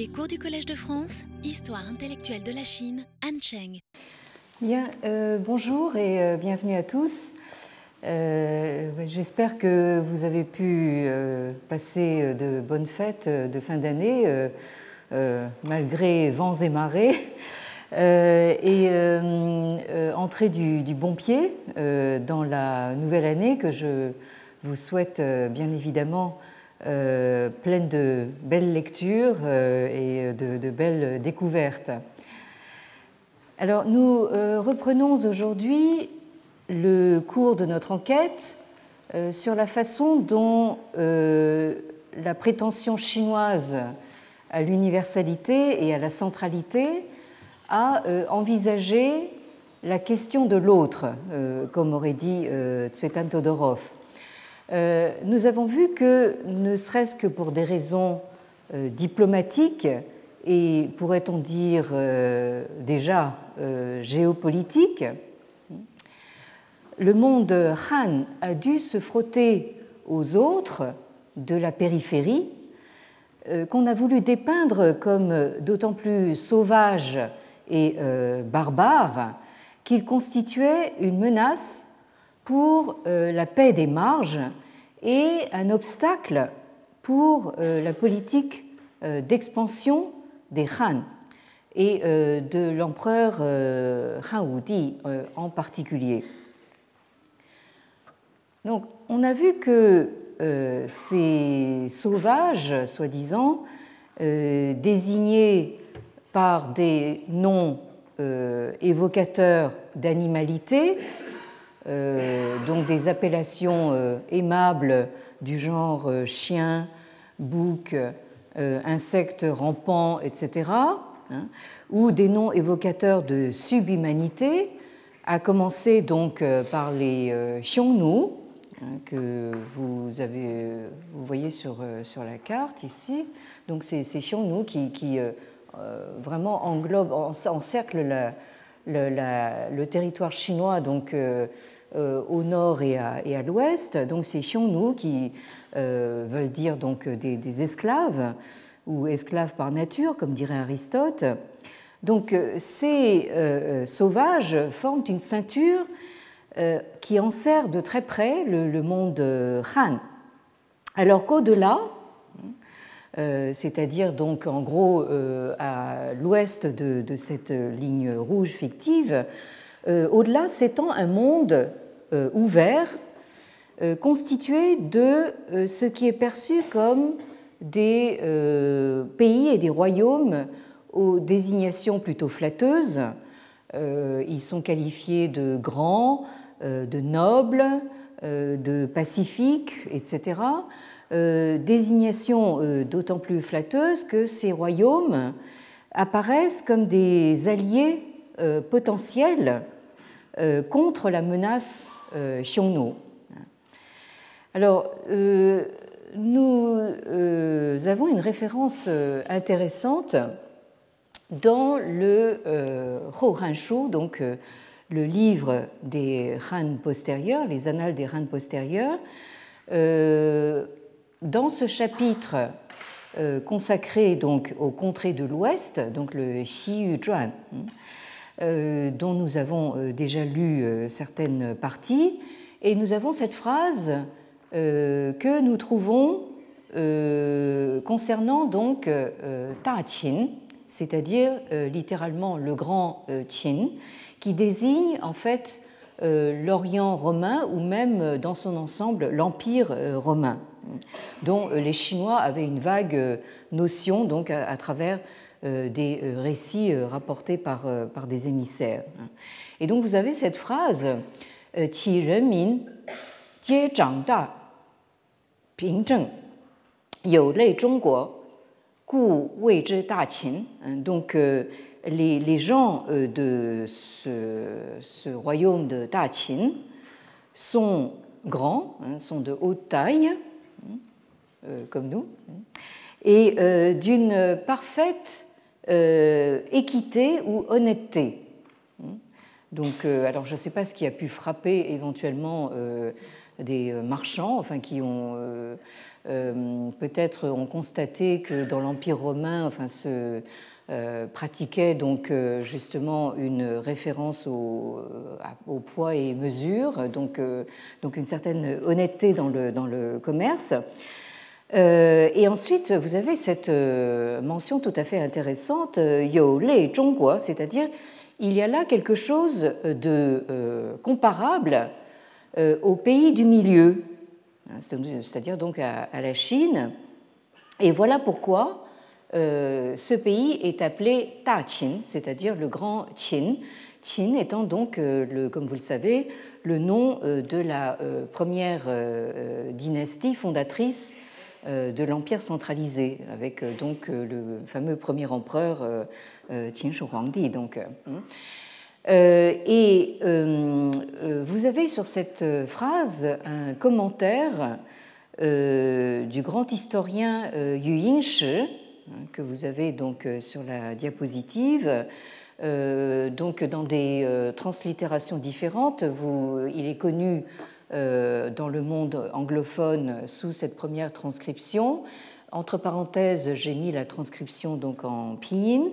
Les cours du Collège de France, Histoire intellectuelle de la Chine, Anne Cheng. Bien, euh, bonjour et euh, bienvenue à tous. Euh, J'espère que vous avez pu passer de bonnes fêtes de fin d'année, malgré vents et marées, et entrer du, bon pied dans la nouvelle année que je vous souhaite bien évidemment euh, pleine de belles lectures euh, et de, belles découvertes. Alors nous euh, reprenons aujourd'hui le cours de notre enquête sur la façon dont la prétention chinoise à l'universalité et à la centralité a envisagé la question de l'autre, comme aurait dit Tsvetan Todorov. Euh, nous avons vu que, ne serait-ce que pour des raisons euh, diplomatiques et, pourrait-on dire, euh, déjà géopolitiques, le monde Han a dû se frotter aux autres de la périphérie, qu'on a voulu dépeindre comme d'autant plus sauvages et barbares qu'ils constituaient une menace pour euh, la paix des marges et un obstacle pour euh, la politique euh, d'expansion des Han et de l'empereur Han Wudi en particulier. Donc, on a vu que ces sauvages, soi-disant, désignés par des noms évocateurs d'animalité, donc des appellations euh, aimables du genre euh, chien, bouc, insectes rampants, etc., hein, ou des noms évocateurs de subhumanité, à commencer donc par les Xiongnu, hein, que vous, avez, vous voyez sur, sur la carte ici. Donc c'est ces Xiongnu qui, vraiment englobent, encerclent le, territoire chinois donc, euh, euh, au nord et à, l'ouest. Donc c'est Xiongnu qui euh, veulent dire donc des, esclaves ou esclaves par nature, comme dirait Aristote. Donc ces sauvages forment une ceinture qui enserre de très près le, monde Han. Alors qu'au-delà, euh, c'est-à-dire donc en gros euh, à l'ouest de, cette ligne rouge fictive, euh, au-delà s'étend un monde ouvert constitué de ce qui est perçu comme des pays et des royaumes aux désignations plutôt flatteuses. Ils sont qualifiés de grands, de nobles, de pacifiques, etc. Euh, désignation euh, d'autant plus flatteuse que ces royaumes apparaissent comme des alliés euh, potentiels contre la menace Xiongnu. Alors, nous avons une référence intéressante dans le Hou Han Shu, donc le livre des Han postérieurs, les annales des Han postérieurs, dans ce chapitre euh, consacré donc aux contrées de l'Ouest, donc le Xiyu Zhuan, euh, dont nous avons euh, déjà lu certaines parties, et nous avons cette phrase que nous trouvons concernant donc Ta Qin, c'est-à-dire littéralement le grand Qin, qui désigne en fait l'Orient romain ou même dans son ensemble l'Empire romain dont euh, les Chinois avaient une vague euh, notion donc à, travers euh, des récits rapportés par, par des émissaires. Et donc vous avez cette phrase Qi renmin jie zhang da ping zheng you lei zhongguo gu wei zhi da qin. Donc les, les, gens de ce, ce royaume de Da Qin sont grands, hein, sont de haute taille, euh, comme nous, et euh, d'une parfaite euh, équité ou honnêteté. Donc, alors je ne sais pas ce qui a pu frapper éventuellement des marchands, enfin qui ont peut-être ont constaté que dans l'Empire romain, enfin, se pratiquait donc justement une référence au, au, poids et mesure, donc, donc une certaine honnêteté dans le, dans le commerce. Et ensuite, vous avez cette mention tout à fait intéressante, Yo Lei Zhongguo, c'est-à-dire il y a là quelque chose de euh, comparable euh, au pays du milieu, hein, c'est-à-dire donc à, la Chine. Et voilà pourquoi euh, ce pays est appelé Ta Qin, c'est-à-dire le grand Qin. Qin étant donc, comme vous le savez, le nom de la première dynastie fondatrice de l'empire centralisé, avec donc le fameux premier empereur Shi Huangdi. Donc, euh, hein. euh, et euh, vous avez sur cette phrase un commentaire du grand historien Yu Yingshi, hein, que vous avez donc sur la diapositive. donc dans des translittérations différentes, il est connu dans le monde anglophone sous cette première transcription. Entre parenthèses, j'ai mis la transcription donc en pinyin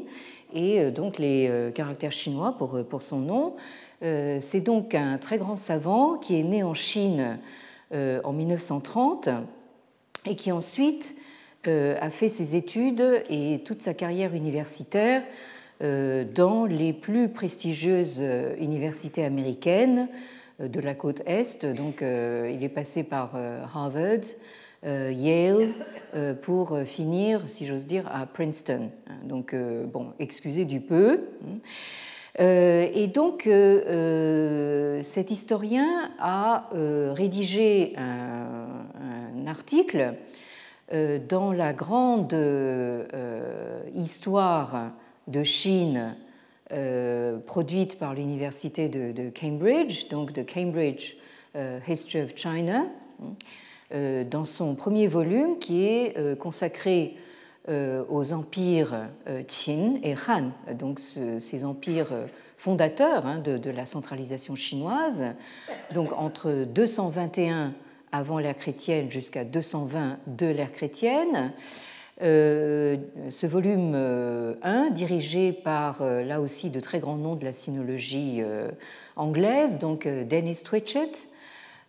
et euh, donc les euh, caractères chinois pour, euh, pour son nom. C'est donc un très grand savant qui est né en Chine en 1930 et qui ensuite a fait ses études et toute sa carrière universitaire dans les plus prestigieuses universités américaines de la côte Est. Donc il est passé par Harvard, euh, Yale euh, pour finir, si j'ose dire, à Princeton. Donc, euh, bon, excusez du peu. Et donc, cet historien a rédigé un, article dans la grande histoire de Chine produite par l'université de, Cambridge, donc de Cambridge History of China. Euh, dans son premier volume qui est euh, consacré euh, aux empires Qin et Han, donc ces empires fondateurs hein, de, la centralisation chinoise, donc entre 221 avant l'ère chrétienne jusqu'à 220 de l'ère chrétienne. Ce volume 1, dirigé par là aussi de très grands noms de la sinologie anglaise, donc Dennis Twitchett,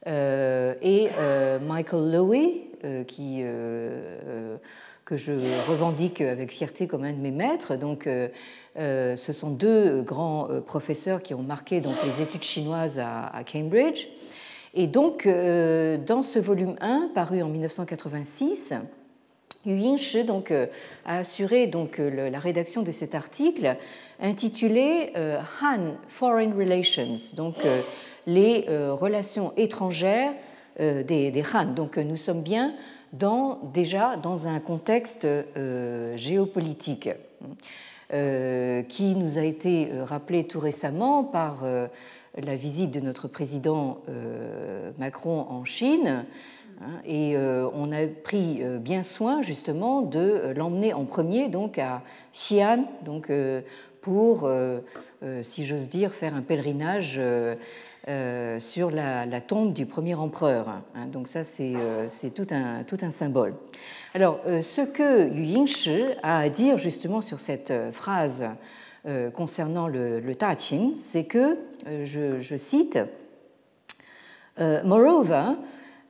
euh, et euh, Michael Lowy, euh, que je revendique avec fierté comme un de mes maîtres. Donc, ce sont deux grands professeurs qui ont marqué donc, les études chinoises à, Cambridge. Et donc, dans ce volume 1, paru en 1986, Yu Yingshi donc, a assuré donc, la rédaction de cet article intitulé Han Foreign Relations, donc les euh, relations étrangères euh, des, Han. Donc nous sommes bien déjà dans un contexte euh, géopolitique qui nous a été rappelé tout récemment par la visite de notre président Macron en Chine. Hein, et on a pris bien soin justement de l'emmener en premier donc à Xi'an, donc pour, si j'ose dire, faire un pèlerinage euh, sur la, tombe du premier empereur. Hein. donc ça, euh, c'est tout, un, tout un symbole. Alors, euh, ce que Yu Yingshi a à dire justement sur cette phrase concernant le, le Ta Qing, c'est que, je, je cite, Moreover,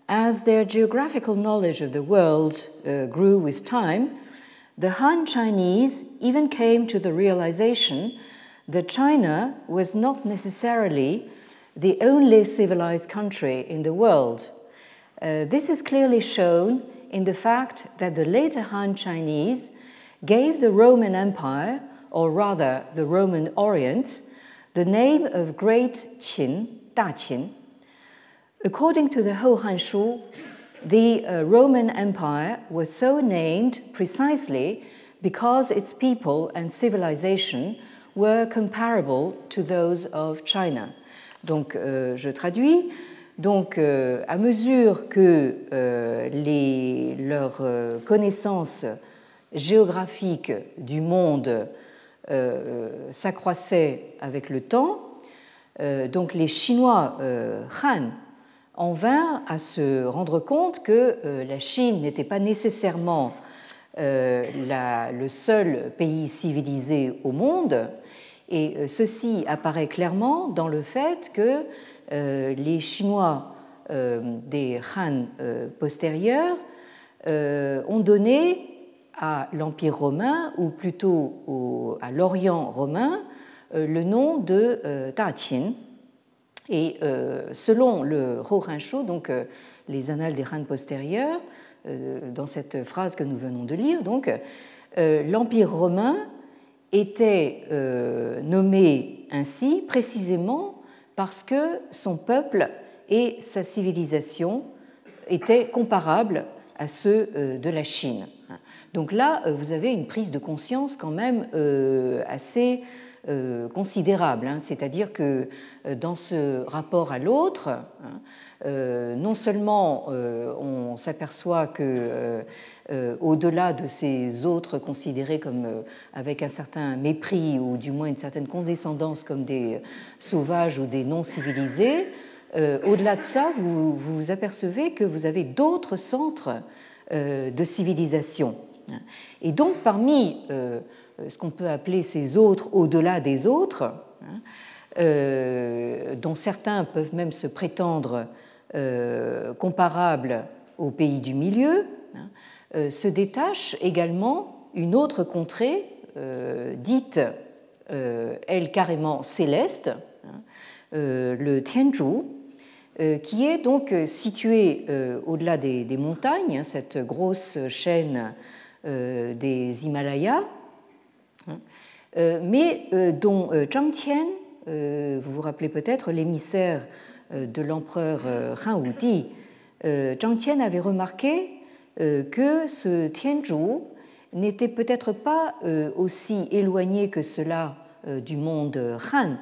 as their geographical knowledge of the world uh, grew with time, the Han Chinese even came to the realization that China was not necessarily the only civilized country in the world. Uh, this is clearly shown in the fact that the later Han Chinese gave the Roman Empire, or rather the Roman Orient, the name of Great Qin, Da Qin. According to the Ho Han Shu, the uh, Roman Empire was so named precisely because its people and civilization were comparable to those of China. Donc, euh, je traduis. Donc, euh, à mesure que euh, les, leurs connaissances géographiques du monde s'accroissaient avec le temps, donc les Chinois Han en vint à se rendre compte que la Chine n'était pas nécessairement le seul pays civilisé au monde, et ceci apparaît clairement dans le fait que les Chinois des Han postérieurs ont donné à l'Empire romain, ou plutôt à l'Orient romain, euh, le nom de euh, Qin. Et euh, selon le Shu, donc les annales des Han postérieurs, dans cette phrase que nous venons de lire, donc l'Empire romain était nommé ainsi précisément parce que son peuple et sa civilisation étaient comparables à ceux de la Chine. Donc là, euh, vous avez une prise de conscience quand même euh, assez euh, considérable. Hein. C'est-à-dire que dans ce rapport à l'autre, hein, non seulement on s'aperçoit que au-delà de ces autres considérés comme avec un certain mépris ou du moins une certaine condescendance comme des sauvages ou des non civilisés, au-delà de ça, vous vous apercevez que vous avez d'autres centres de civilisation et donc, parmi euh, ce qu'on peut appeler ces autres au-delà des autres, hein, euh, dont certains peuvent même se prétendre euh, comparables aux pays du milieu, hein, se détache également une autre contrée dite, elle carrément céleste, hein, le Tianzhu, qui est donc située au-delà des, montagnes, cette grosse chaîne euh, des Himalayas, euh, mais euh, dont Zhang Qian, vous vous rappelez peut-être, l'émissaire de l'empereur Han Wudi, Zhang avait remarqué que ce Tianzhu n'était peut-être pas aussi éloigné que cela du monde Han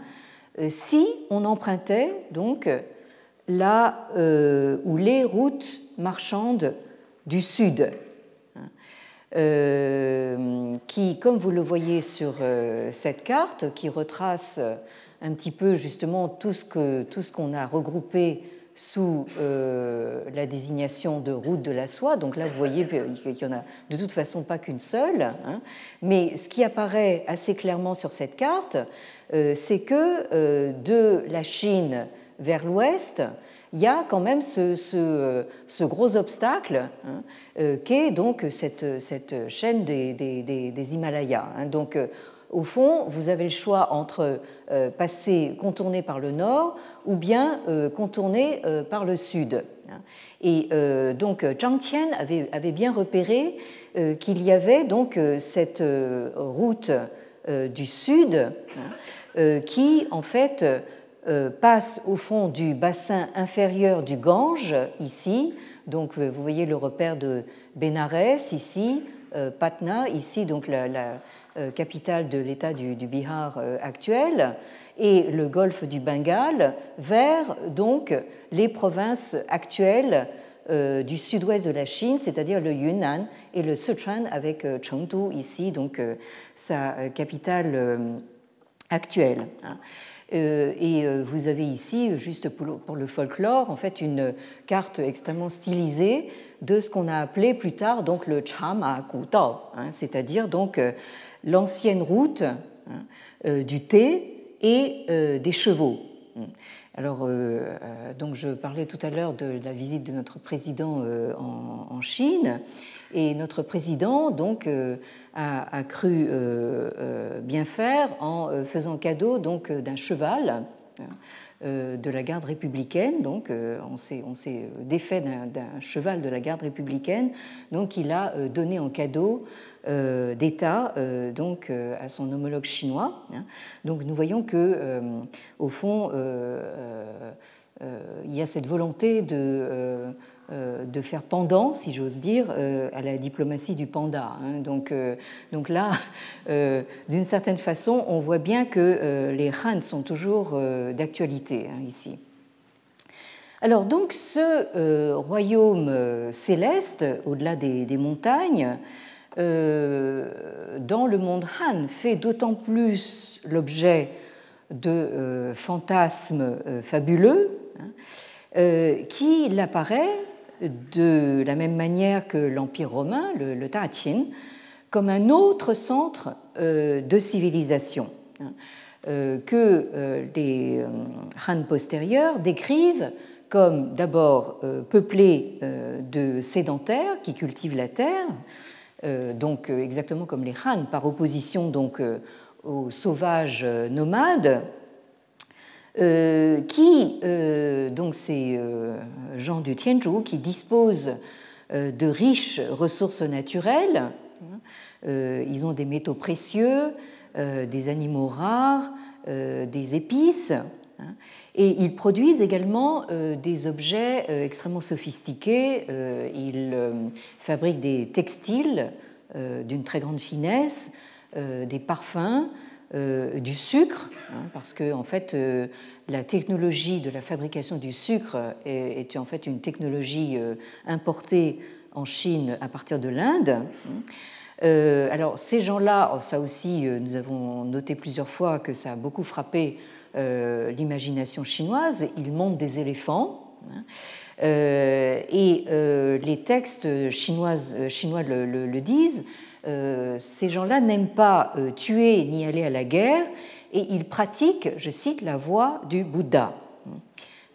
si on empruntait donc là où les routes marchandes du sud euh, qui, comme vous le voyez sur euh, cette carte, qui retrace un petit peu justement tout ce qu'on a regroupé sous euh, la désignation de route de la soie. Donc là, vous voyez qu'il n'y en a de toute façon pas qu'une seule. Hein. Mais ce qui apparaît assez clairement sur cette carte, c'est que de la Chine vers l'ouest, il y a quand même ce, gros obstacle hein, euh, qu'est donc cette, chaîne des, Himalayas. Hein. Donc, euh, au fond, vous avez le choix entre euh, passer, contourner par le nord ou bien contourner par le sud. Hein. Et donc, Zhang avait, bien repéré qu'il y avait donc cette route du sud qui, en fait, euh, passe au fond du bassin inférieur du Gange, ici. Donc, euh, vous voyez le repère de Benares, ici, euh, Patna, ici, donc la, capitale de l'État du, Bihar actuel, et le golfe du Bengale, vers donc les provinces actuelles du sud-ouest de la Chine, c'est-à-dire le Yunnan et le Sichuan, avec Chengdu ici, donc sa capitale actuelle. Hein. Euh, et euh, vous avez ici, juste pour le folklore, en fait une carte extrêmement stylisée de ce qu'on a appelé plus tard donc le Chama Kutao, hein, c'est-à-dire donc euh, l'ancienne route hein, du thé et des chevaux. Alors, donc je parlais tout à l'heure de la visite de notre président en, Chine, et notre président donc a, cru euh, euh, bien faire en euh, faisant cadeau donc d'un cheval de la garde républicaine. Donc, on s'est défait d'un cheval de la garde républicaine. Donc, il a donné en cadeau d'État donc à son homologue chinois. Hein. Donc, nous voyons que, au fond, il y a cette volonté de de faire pendant, si j'ose dire, euh, à la diplomatie du panda. Hein. Donc, euh, donc là, d'une certaine façon, on voit bien que les Han sont toujours d'actualité hein, ici. Alors donc ce royaume céleste, au-delà des, montagnes, dans le monde Han, fait d'autant plus l'objet de fantasmes fabuleux. Hein, qui apparaît de la même manière que l'Empire romain, le, le comme un autre centre de civilisation hein, que les Han postérieurs décrivent comme d'abord peuplés de sédentaires qui cultivent la terre, donc exactement comme les Han, par opposition donc aux sauvages nomades, euh, qui, euh, donc ces euh, gens du Tianzhu, qui disposent de riches ressources naturelles, ils ont des métaux précieux, des animaux rares, des épices, et ils produisent également des objets extrêmement sophistiqués. Ils fabriquent des textiles d'une très grande finesse, des parfums, euh, du sucre, hein, parce que en fait, euh, la technologie de la fabrication du sucre est, en fait une technologie euh, importée en Chine à partir de l'Inde. alors ces gens-là, oh, ça aussi, nous avons noté plusieurs fois que ça a beaucoup frappé l'imagination chinoise. Ils montent des éléphants. Hein, et les textes chinois le disent, ces gens-là n'aiment pas euh, tuer ni aller à la guerre et ils pratiquent, je cite, la voie du Bouddha.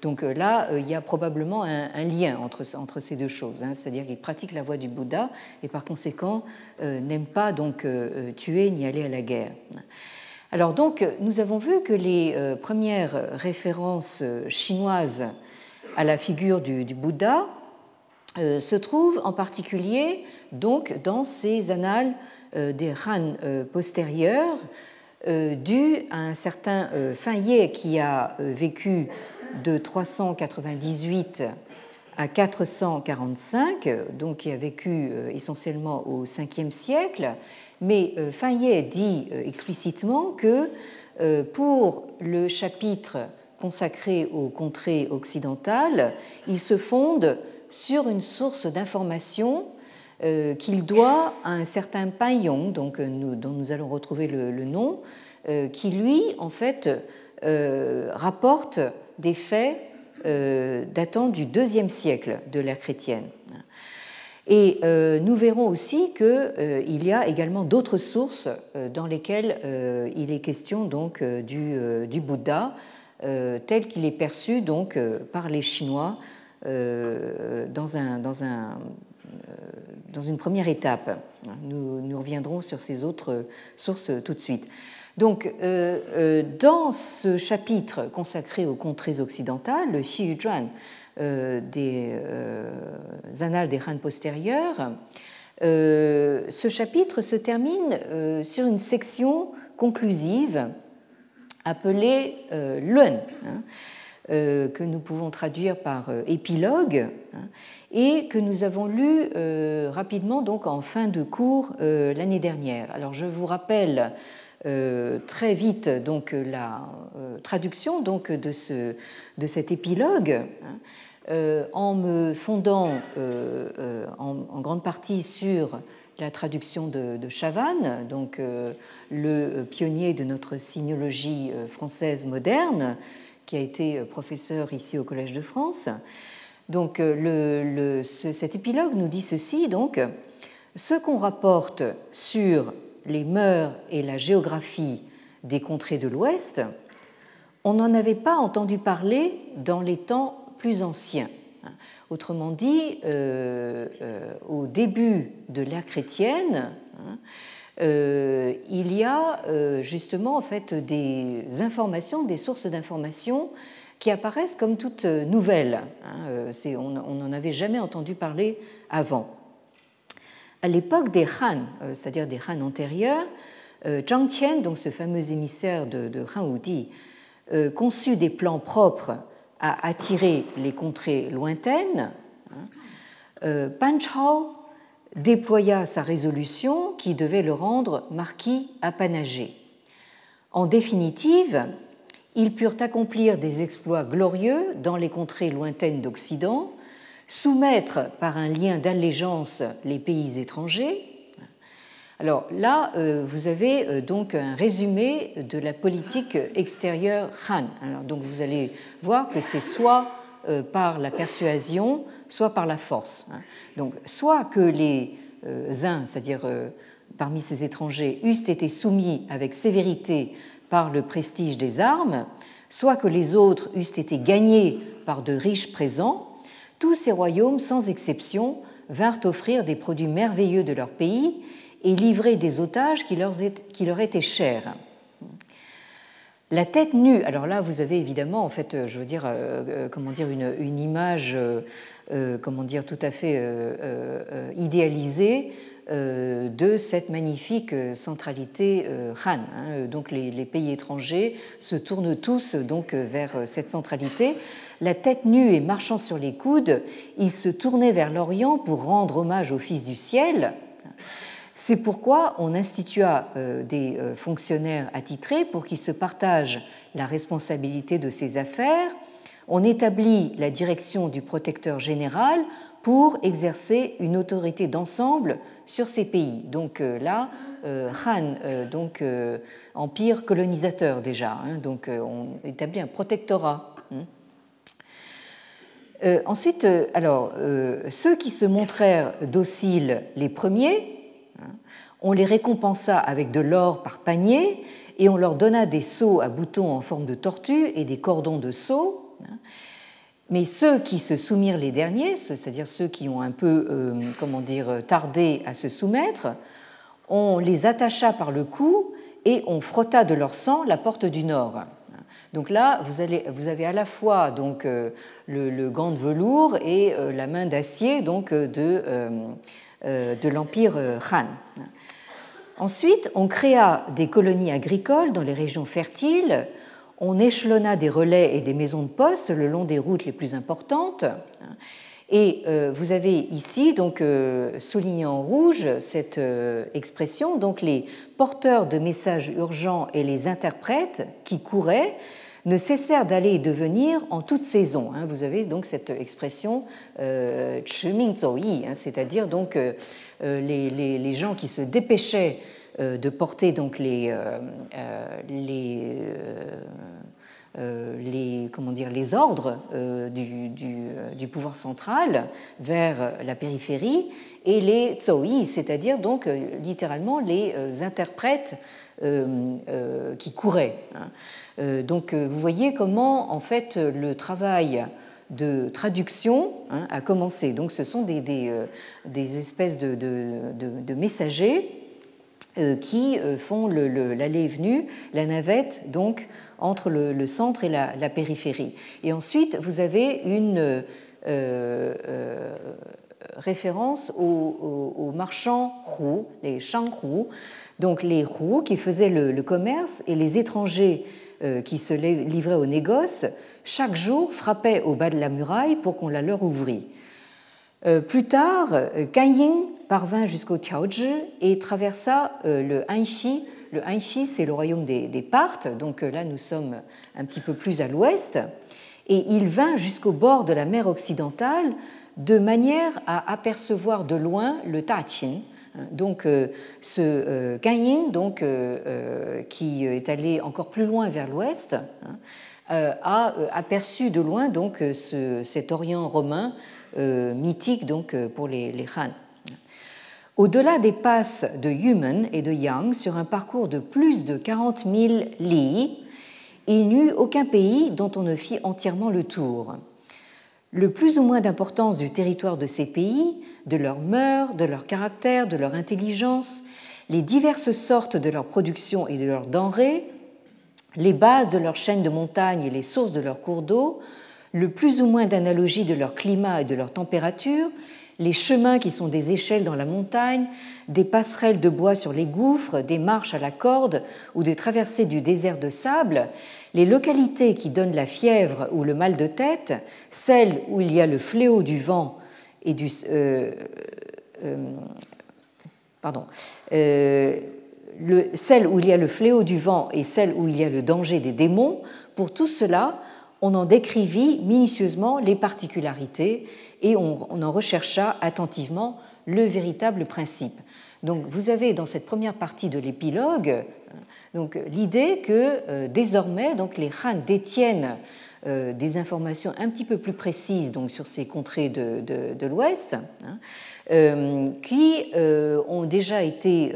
Donc euh, là, il y a probablement un, lien entre, ces deux choses, hein. c'est-à-dire qu'ils pratiquent la voie du Bouddha et par conséquent n'aiment pas donc tuer ni aller à la guerre. Alors donc, nous avons vu que les premières références chinoises à la figure du Bouddha se trouvent en particulier donc dans ces annales euh, des Han euh, postérieurs, euh, dues à un certain Fayet qui a vécu de 398 à 445, donc qui a vécu essentiellement au 5e siècle, mais Fayet dit explicitement que pour le chapitre consacré aux contrées occidentales, il se fonde sur une source d'information qu'il doit à un certain Paillon, euh, dont nous allons retrouver le, nom, euh, qui lui, en fait, rapporte des faits datant du deuxième siècle de l'ère chrétienne. Et nous verrons aussi qu'il y a également d'autres sources dans lesquelles il est question donc du, Bouddha tel qu'il est perçu donc par les Chinois dans dans un dans une première étape. Nous, reviendrons sur ces autres sources tout de suite. Donc, euh, euh, dans ce chapitre consacré aux contrées occidentales, le Xi Zhuan euh, des Annales des Han postérieurs, ce chapitre se termine sur une section conclusive appelée Lun, hein, que nous pouvons traduire par épilogue. Hein, et que nous avons lu euh, rapidement donc en fin de cours euh, l'année dernière. Alors je vous rappelle euh, très vite donc la traduction donc de, ce, de cet épilogue hein, en me fondant en, grande partie sur la traduction de, de Chavannes, donc le pionnier de notre signologie française moderne, qui a été professeur ici au Collège de France. Donc euh, cet épilogue nous dit ceci, donc, ce qu'on rapporte sur les mœurs et la géographie des contrées de l'Ouest, on n'en avait pas entendu parler dans les temps plus anciens. Autrement dit, euh, euh, au début de l'ère chrétienne, hein, il y a justement en fait des informations, des sources d'informations qui apparaissent comme toutes nouvelles. Hein, euh, on n'en avait jamais entendu parler avant. À l'époque des Han, euh, c'est-à-dire des Han antérieurs, euh, Zhang Qian, donc ce fameux émissaire de, Han Wudi, conçut des plans propres à attirer les contrées lointaines. Hein. Pan Chao déploya sa résolution qui devait le rendre marquis apanagé. En définitive, ils purent accomplir des exploits glorieux dans les contrées lointaines d'Occident, soumettre par un lien d'allégeance les pays étrangers. Alors là, euh, vous avez euh, donc un résumé de la politique extérieure Han. Alors donc vous allez voir que c'est soit par la persuasion, soit par la force. Hein. Donc, soit que les uns, c'est-à-dire parmi ces étrangers, eussent été soumis avec sévérité par le prestige des armes, soit que les autres eussent été gagnés par de riches présents, tous ces royaumes, sans exception, vinrent offrir des produits merveilleux de leur pays et livrer des otages qui leur, étaient chers. La tête nue, alors là vous avez évidemment en fait, je veux dire, euh, euh, comment dire, une, image, euh, comment dire, tout à fait idéalisée de cette magnifique centralité Han. Hein. Donc les, pays étrangers se tournent tous donc vers cette centralité. La tête nue et marchant sur les coudes, ils se tournaient vers l'Orient pour rendre hommage au Fils du ciel. C'est pourquoi on institua euh, des euh, fonctionnaires attitrés pour qu'ils se partagent la responsabilité de ces affaires. On établit la direction du protecteur général pour exercer une autorité d'ensemble sur ces pays. Donc euh, là, Han, donc empire colonisateur déjà, hein. donc on établit un protectorat. Hein. ensuite, alors, ceux qui se montrèrent dociles les premiers on les récompensa avec de l'or par panier et on leur donna des seaux à boutons en forme de tortue et des cordons de seaux. Mais ceux qui se soumirent les derniers, c'est-à-dire ceux qui ont un peu, euh, comment dire, tardé à se soumettre, on les attacha par le cou et on frotta de leur sang la porte du nord. Donc là, vous, avez à la fois donc, euh, le, gant de velours et euh, la main d'acier donc, de, de l'Empire Han. Ensuite, on créa des colonies agricoles dans les régions fertiles, on échelonna des relais et des maisons de poste le long des routes les plus importantes. Et euh, vous avez ici donc euh, souligné en rouge cette euh, expression, donc les porteurs de messages urgents et les interprètes qui couraient ne cessèrent d'aller et de venir en toute saison. Hein. Vous avez donc cette expression euh, hein, c'est-à-dire donc les, les, gens qui se dépêchaient de porter donc les, euh, euh, les, comment dire, les ordres du, du, pouvoir central vers la périphérie et les tsoi, c'est-à-dire donc littéralement les interprètes qui couraient. Hein. Donc vous voyez comment en fait le travail de traduction hein, a commencé. Donc ce sont des, des, espèces de, de, messagers euh, qui euh, font l'aller et venue, la navette donc entre le, centre et la, périphérie. Et ensuite, vous avez une euh, référence aux, marchands roux, les shang donc les roux qui faisaient le, commerce et les étrangers qui se livraient au négoce, chaque jour frappaient au bas de la muraille pour qu'on la leur ouvrît. Plus tard, Kanying parvint jusqu'au Tiaozhi et traversa euh, le Hanxi. Le Hanxi, c'est le royaume des, Parthes, donc euh, là nous sommes un petit peu plus à l'ouest, et il vint jusqu'au bord de la mer occidentale de manière à apercevoir de loin le Taqin. Donc euh, ce Guanyin, donc, qui est allé encore plus loin vers l'ouest, hein, a aperçu de loin donc cet Orient romain mythique donc pour les, les Han. Au-delà des passes de Yumen et de Yang, sur un parcours de plus de 40 000 li, il n'y eut aucun pays dont on ne fit entièrement le tour. Le plus ou moins d'importance du territoire de ces pays, de leurs mœurs, de leur caractère, de leur intelligence, les diverses sortes de leur production et de leurs denrées, les bases de leurs chaînes de montagnes et les sources de leurs cours d'eau, le plus ou moins d'analogie de leur climat et de leur température, les chemins qui sont des échelles dans la montagne, des passerelles de bois sur les gouffres, des marches à la corde ou des traversées du désert de sable, les localités qui donnent la fièvre ou le mal de tête, celles où il y a le fléau du vent et du... Euh, euh, pardon. Euh, le, celles où il y a le fléau du vent et celles où il y a le danger des démons, pour tout cela, on en décrivit minutieusement les particularités et on, en rechercha attentivement le véritable principe. Donc vous avez dans cette première partie de l'épilogue donc l'idée que euh, désormais donc les Han détiennent des informations un petit peu plus précises donc, sur ces contrées de, de, l'Ouest, hein, qui ont déjà été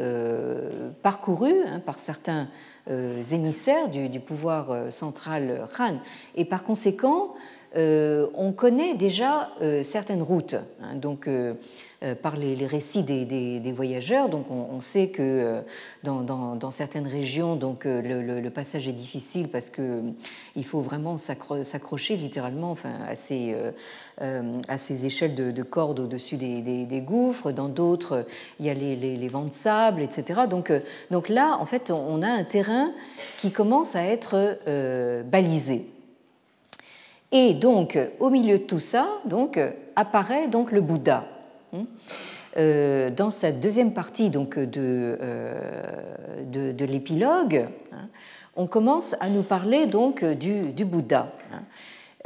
parcourues hein, par certains émissaires du, pouvoir central Han. Et par conséquent, on connaît déjà certaines routes. Hein, donc, euh, par les, récits des, voyageurs. Donc on, sait que euh, dans, certaines régions, donc, euh, le, passage est difficile parce qu'il faut vraiment s'accrocher littéralement enfin, à, ces, échelles de, cordes au-dessus des, gouffres. Dans d'autres, il y a les, vents de sable, etc. Donc, donc là, en fait, on a un terrain qui commence à être balisé. Et donc, au milieu de tout ça, donc, apparaît donc le Bouddha. Hein. Euh, dans cette deuxième partie donc, de, euh, de, l'épilogue, hein, on commence à nous parler donc du, du Bouddha. Hein.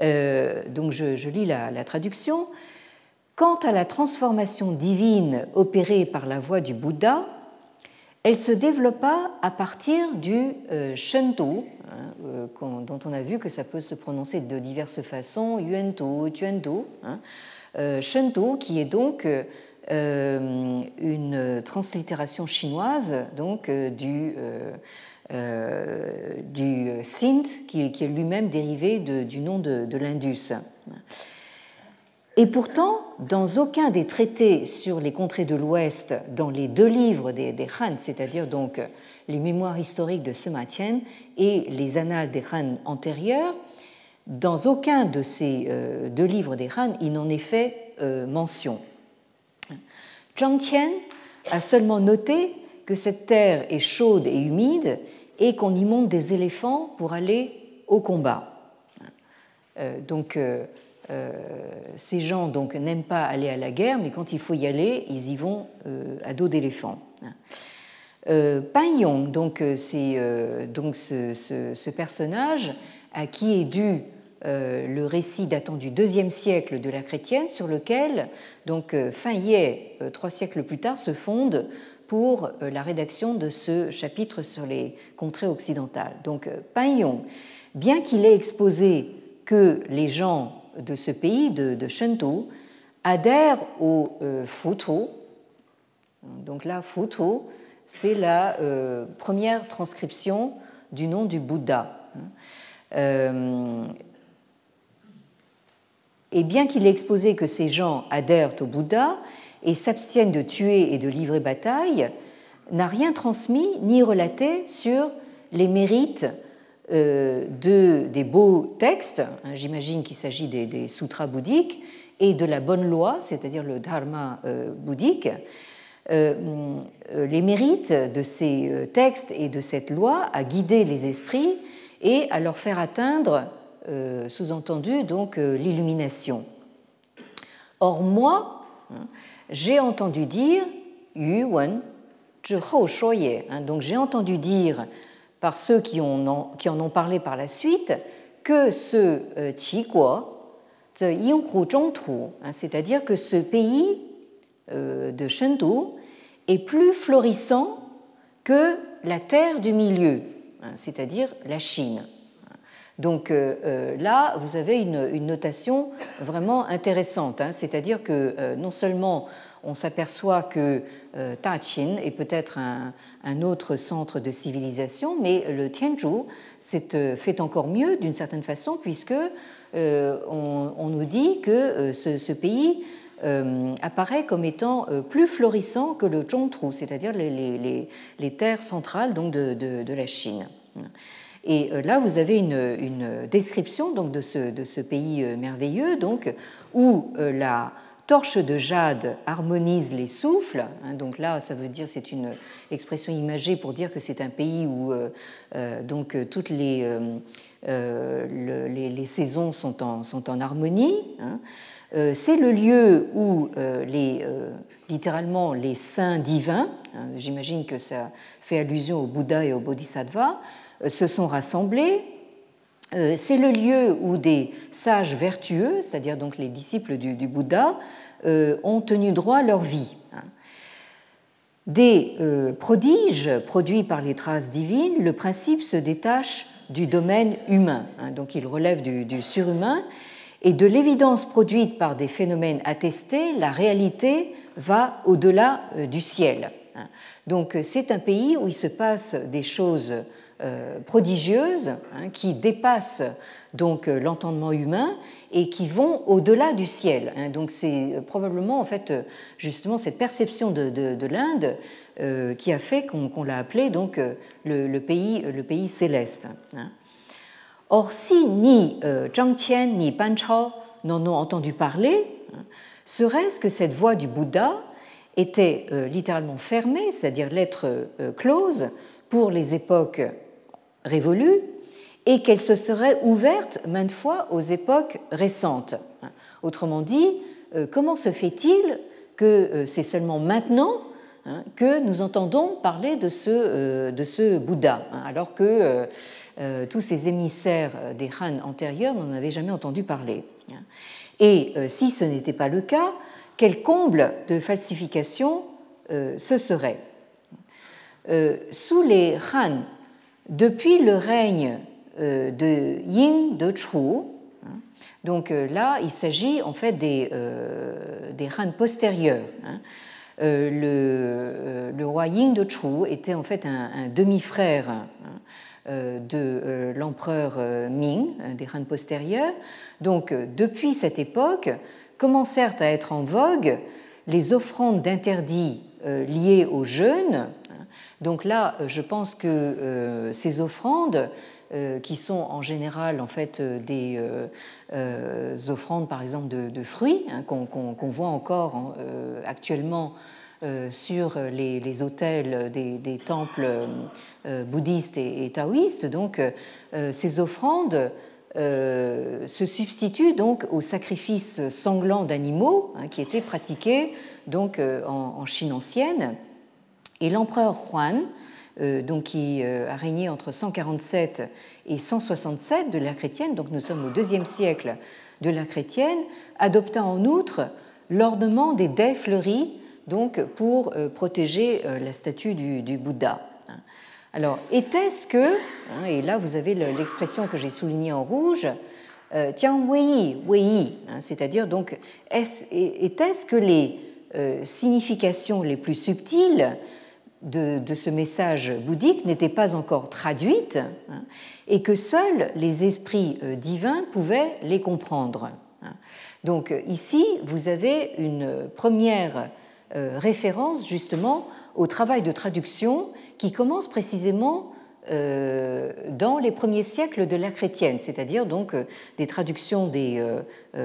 Euh, donc je, lis la, la, traduction. Quant à la transformation divine opérée par la voix du Bouddha, elle se développa à partir du Shento, dont on a vu que ça peut se prononcer de diverses façons, Yuento, Tuento. Euh, Shento, qui est donc euh, une translittération chinoise donc, euh, du, du Sint, qui, est lui-même dérivé du nom de, l'Indus. Et pourtant, dans aucun des traités sur les contrées de l'Ouest, dans les deux livres des, des Han, c'est-à-dire donc les mémoires historiques de Sima Qian et les annales des Han antérieurs, dans aucun de ces euh, deux livres des Han, il n'en est fait euh, mention. Zhang Qian a seulement noté que cette terre est chaude et humide et qu'on y monte des éléphants pour aller au combat. Euh, donc, ces gens donc n'aiment pas aller à la guerre, mais quand il faut y aller, ils y vont à dos d'éléphant. Pan Yong, donc c'est donc ce, ce, personnage à qui est dû euh, le récit datant du deuxième siècle de la chrétienne, sur lequel donc euh, Yé, euh, trois siècles plus tard, se fonde pour la rédaction de ce chapitre sur les contrées occidentales. Donc Yong, bien qu'il ait exposé que les gens de ce pays, de, de Shento, adhèrent au Futo, donc là, Futo, c'est la première transcription du nom du Bouddha. Et bien qu'il ait exposé que ces gens adhèrent au Bouddha et s'abstiennent de tuer et de livrer bataille, n'a rien transmis ni relaté sur les mérites euh, de, des beaux textes, hein, j'imagine qu'il s'agit des, sutras bouddhiques, et de la bonne loi, c'est-à-dire le dharma euh, bouddhique. Euh, les mérites de ces textes et de cette loi à guider les esprits et à leur faire atteindre sous-entendu donc euh, l'illumination. Or moi, hein, j'ai entendu dire Yu Wen hein, donc j'ai entendu dire par ceux qui, en ont parlé par la suite que ce euh, hein, c'est-à-dire que ce pays de Chengdu est plus florissant que la terre du milieu, c'est-à-dire la Chine. Donc euh, euh, là, vous avez une, notation vraiment intéressante, hein. c'est-à-dire que euh, non seulement on s'aperçoit que Tachin est peut-être un, autre centre de civilisation, mais le Tianzhu s'est fait encore mieux d'une certaine façon, puisque on, nous dit que ce, pays apparaît comme étant plus florissant que le Zhongtru, c'est-à-dire les, terres centrales donc, de la Chine. Et euh, là, vous avez une, description donc, de, ce, pays euh, merveilleux, donc, où euh, la torche de jade harmonise les souffles. Hein, donc là, ça veut dire, c'est une expression imagée pour dire que c'est un pays où donc toutes les, les, saisons sont en, sont en harmonie. Hein. c'est le lieu où les, littéralement les saints divins, hein, j'imagine que ça fait allusion au Bouddha et au Bodhisattva, se sont rassemblés. Euh, c'est le lieu où des sages vertueux, c'est-à-dire donc les disciples du, Bouddha, euh, ont tenu droit à leur vie. Des prodiges produits par les traces divines, le principe se détache du domaine humain, hein, donc il relève du, du surhumain, et de l'évidence produite par des phénomènes attestés, la réalité va au-delà du ciel. Hein. Donc c'est un pays où il se passe des choses prodigieuses qui dépassent donc l'entendement humain et qui vont au-delà du ciel. Hein. Donc c'est euh, probablement en fait euh, justement cette perception de, l'Inde euh, qui a fait qu'on l'a appelé donc le, pays, le pays céleste. Hein. Or si ni Zhang Qian ni Ban Chao n'en ont entendu parler, hein, serait-ce que cette voie du Bouddha était littéralement fermée, c'est-à-dire lettre close, pour les époques révolues et qu'elle se serait ouverte maintes fois aux époques récentes. Autrement dit, euh, comment se fait-il que euh, c'est seulement maintenant hein, que nous entendons parler de ce, euh, de ce Bouddha, hein, alors que tous ces émissaires des Han antérieurs n'en avaient jamais entendu parler hein. Et si ce n'était pas le cas, quel comble de falsification ce serait? Sous les Han, depuis le règne euh, de Ying de Chu. Hein. Donc euh, là, il s'agit en fait des, euh, des Han postérieurs. Hein. Le, le, roi Ying de Chu était en fait un, demi-frère hein, de l'empereur Ming, des Han postérieurs. Donc depuis cette époque, commencèrent à être en vogue les offrandes d'interdits liées au jeûne. Donc là, je pense que ces offrandes euh, qui sont en général en fait euh, des euh, offrandes par exemple de, fruits hein, qu'on voit encore actuellement sur les, les autels des, temples bouddhistes et, taoïstes. Donc ces offrandes se substituent donc aux sacrifices sanglants d'animaux hein, qui étaient pratiqués donc en, Chine ancienne. Et l'empereur Huan euh, donc qui euh, a régné entre 147 et 167 de l'ère chrétienne, donc nous sommes au deuxième siècle de l'ère chrétienne, adopta en outre l'ornement des dais fleuris donc pour euh, protéger la statue du, Bouddha. Alors, était-ce que, hein, et là vous avez l'expression que j'ai soulignée en rouge, tiang wei wei, hein, c'est-à-dire donc, était-ce que les significations les plus subtiles de, ce message bouddhique n'était pas encore traduite hein, et que seuls les esprits euh, divins pouvaient les comprendre. Hein. Donc ici, vous avez une première euh, référence justement au travail de traduction qui commence précisément euh, dans les premiers siècles de l'ère chrétienne, c'est-à-dire donc des traductions des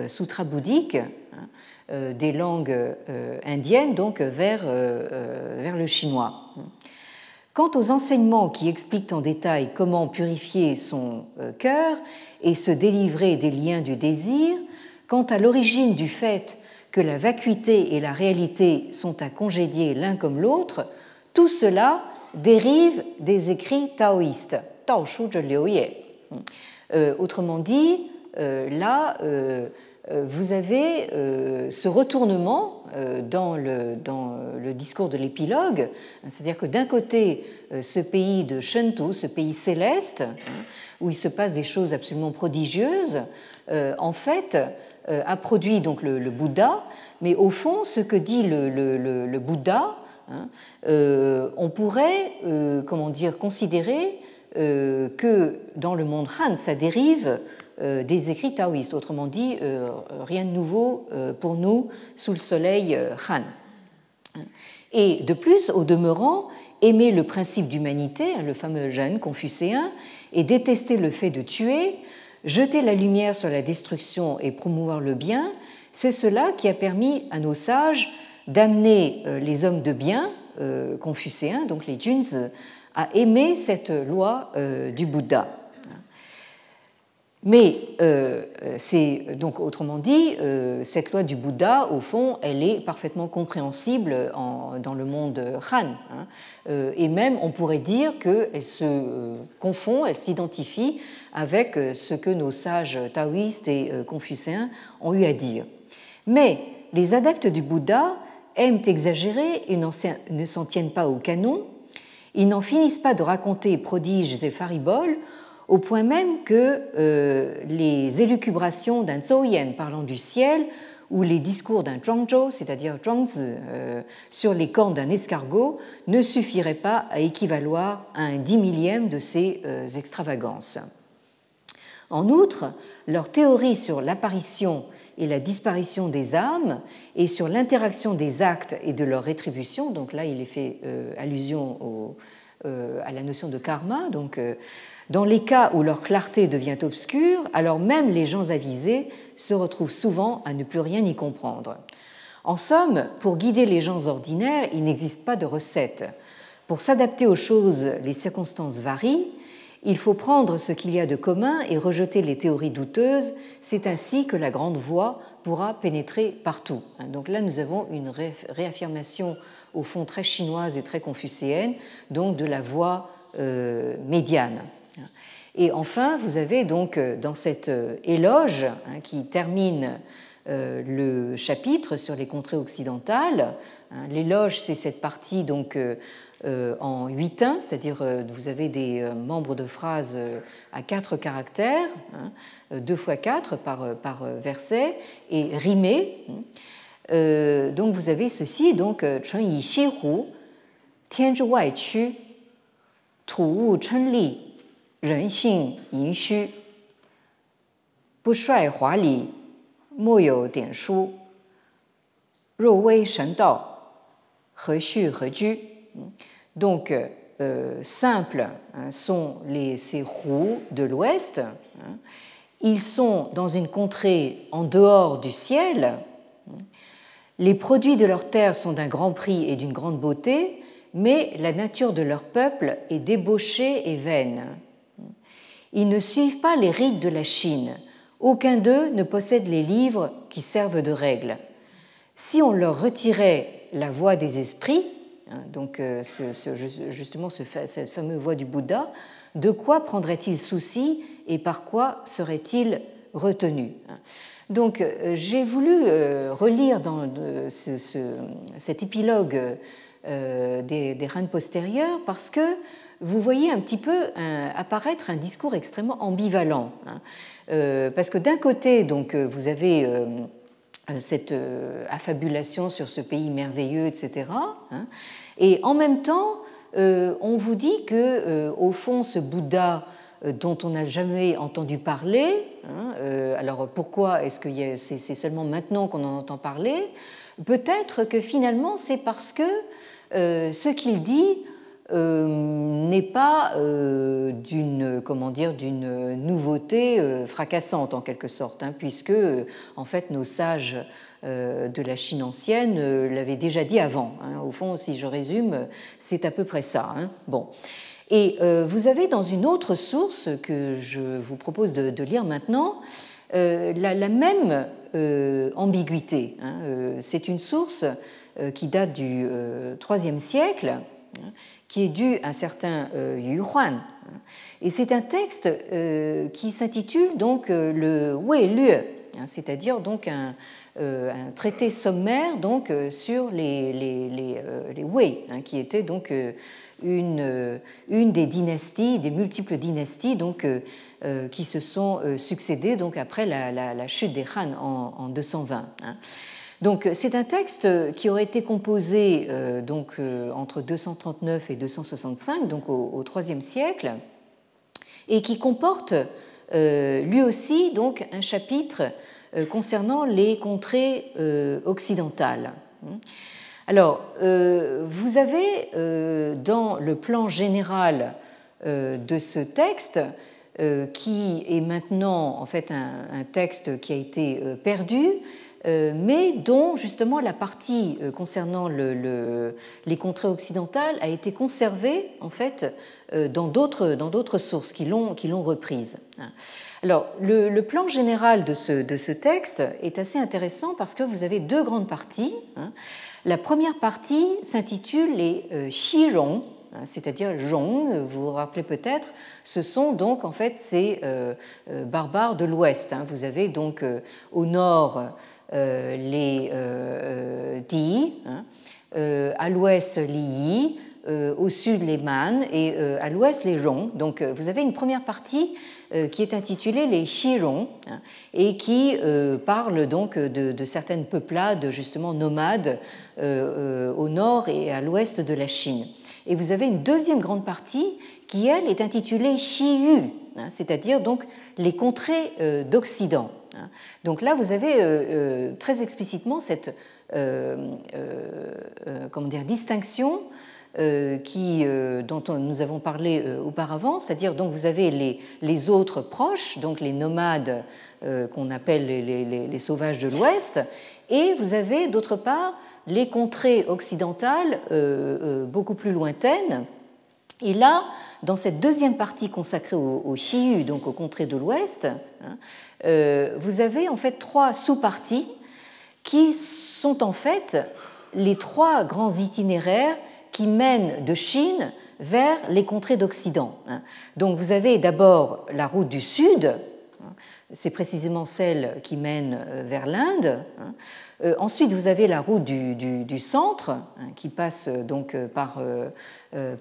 sutras bouddhiques hein, euh, des langues euh, indiennes donc vers, euh, vers le chinois. Quant aux enseignements qui expliquent en détail comment purifier son cœur et se délivrer des liens du désir, quant à l'origine du fait que la vacuité et la réalité sont à congédier l'un comme l'autre, tout cela dérive des écrits taoïstes. Tao Shu Liu Autrement dit, là, euh, vous avez euh, ce retournement euh, dans le, discours de l'épilogue, c'est-à-dire que d'un côté, ce pays de Shentu, ce pays céleste, hein, où il se passe des choses absolument prodigieuses, en fait, a produit donc le, Bouddha, mais au fond, ce que dit le, Bouddha, hein, on pourrait, comment dire, considérer que dans le monde Han, ça dérive euh, des écrits taoïstes, autrement dit, euh, rien de nouveau euh, pour nous sous le soleil Han. Et de plus, au demeurant, aimer le principe d'humanité, le fameux jeune confucéen, et détester le fait de tuer, jeter la lumière sur la destruction et promouvoir le bien, c'est cela qui a permis à nos sages d'amener les hommes de bien, confucéens, donc les Juns, à aimer cette loi du Bouddha. Mais euh, c'est donc autrement dit, euh, cette loi du Bouddha, au fond, elle est parfaitement compréhensible dans le monde Han. Hein. Euh, et même, on pourrait dire qu'elle se confond, elle s'identifie avec ce que nos sages taoïstes et confucéens ont eu à dire. Mais les adeptes du Bouddha aiment exagérer et ne s'en tiennent pas au canon. Ils n'en finissent pas de raconter prodiges et fariboles au point même que les élucubrations d'un Zhouyan parlant du ciel ou les discours d'un Zhuangzhou, c'est-à-dire Zhuangzi, sur les cornes d'un escargot, ne suffiraient pas à équivaloir à un dix millième de ces extravagances. En outre, leur théorie sur l'apparition et la disparition des âmes et sur l'interaction des actes et de leur rétribution, donc là il est fait euh, allusion euh, à la notion de karma, donc euh, dans les cas où leur clarté devient obscure, alors même les gens avisés se retrouvent souvent à ne plus rien y comprendre. En somme, pour guider les gens ordinaires, il n'existe pas de recette. Pour s'adapter aux choses, les circonstances varient, il faut prendre ce qu'il y a de commun et rejeter les théories douteuses. C'est ainsi que la grande voie pourra pénétrer partout. Donc là, nous avons une réaffirmation au fond très chinoise et très confucéenne, donc de la voie euh, médiane. Et enfin, vous avez donc euh, dans cette euh, éloge hein, qui termine le chapitre sur les contrées occidentales, hein, l'éloge, c'est cette partie donc euh, en huitains, c'est-à-dire euh, vous avez des euh, membres de phrases à quatre caractères, hein, deux fois quatre par, par verset, et rimés. Hein. donc vous avez ceci, donc Chen Yi Xi Qu, Tu Wu Ren Xing Yin Xu, Bu Shuai Hua Li, Mo You Dian Shu, Rou Wei Shen Dao, He Xu He Ju. Donc, euh, simples hein, sont les, ces roues de l'Ouest. Hein. Ils sont dans une contrée en dehors du ciel. Les produits de leur terre sont d'un grand prix et d'une grande beauté, mais la nature de leur peuple est débauchée et vaine. Ils ne suivent pas les rites de la Chine. Aucun d'eux ne possède les livres qui servent de règles. Si on leur retirait la voix des esprits, Hein, donc euh, justement cette fameuse voix du Bouddha, de quoi prendrait-il souci et par quoi serait-il retenu hein? Donc euh, j'ai voulu euh, relire dans cet épilogue des, des reines postérieures parce que vous voyez un petit peu apparaître un discours extrêmement ambivalent. Hein. parce que d'un côté, donc, vous avez euh, cette euh, affabulation sur ce pays merveilleux, etc. Hein. Et en même temps, euh, on vous dit que, au fond, ce Bouddha dont on n'a jamais entendu parler, hein, alors pourquoi est-ce que c'est seulement maintenant qu'on en entend parler Peut-être que finalement, c'est parce que ce qu'il dit euh, n'est pas euh, d'une comment dire d'une nouveauté euh, fracassante en quelque sorte, hein, puisque en fait nos sages de la Chine ancienne l'avaient déjà dit avant. Hein. Au fond, si je résume, c'est à peu près ça. Hein. Bon. Et vous avez dans une autre source que je vous propose de, lire maintenant la, la, même ambiguïté. C'est une source qui date du IIIe siècle qui est dû à un certain euh, Yu Huan. Et c'est un texte euh, qui s'intitule donc euh, le Wei Lue, hein, c'est-à-dire donc un, traité sommaire donc sur les, les, les, Wei, hein, qui était donc une, une des dynasties, des multiples dynasties donc, qui se sont succédées donc après la, la, chute des Han en, en 220. Donc c'est un texte qui aurait été composé euh, donc, euh, entre 239 et 265, donc au IIIe siècle, et qui comporte euh, lui aussi donc, un chapitre concernant les contrées occidentales. Alors, vous avez dans le plan général de ce texte, qui est maintenant en fait un texte qui a été perdu, euh, mais dont justement la partie euh, concernant les contrées occidentales a été conservée en fait euh, dans d'autres sources qui l'ont reprise. Alors, le, plan général de ce, texte est assez intéressant parce que vous avez deux grandes parties. Hein. La première partie s'intitule les Xirong, hein, c'est-à-dire Zhong, vous vous rappelez peut-être, ce sont donc en fait ces barbares de l'Ouest. Hein. Vous avez donc au nord euh, les euh, euh, Di, hein, à l'ouest les Yi, au sud les Man et à l'ouest les Rong. Donc vous avez une première partie qui est intitulée les Xirong hein, et qui parle donc de, de, certaines peuplades justement nomades au nord et à l'ouest de la Chine. Et vous avez une deuxième grande partie qui, elle, est intitulée Xiyu, hein, c'est-à-dire donc les contrées d'Occident. Hein. Donc là, vous avez très explicitement cette euh, euh, euh, distinction dont nous avons parlé auparavant, c'est-à-dire donc vous avez les, autres proches, donc les nomades qu'on appelle les, sauvages de l'Ouest, et vous avez d'autre part les contrées occidentales beaucoup plus lointaines. Et là, dans cette deuxième partie consacrée au, au donc aux contrées de l'Ouest, hein, vous avez en fait trois sous-parties qui sont en fait les trois grands itinéraires qui mènent de Chine vers les contrées d'Occident. Hein. Donc vous avez d'abord la route du Sud, hein. c'est précisément celle qui mène euh, vers l'Inde. Hein. Euh, ensuite, vous avez la route du, centre, qui passe euh, donc par,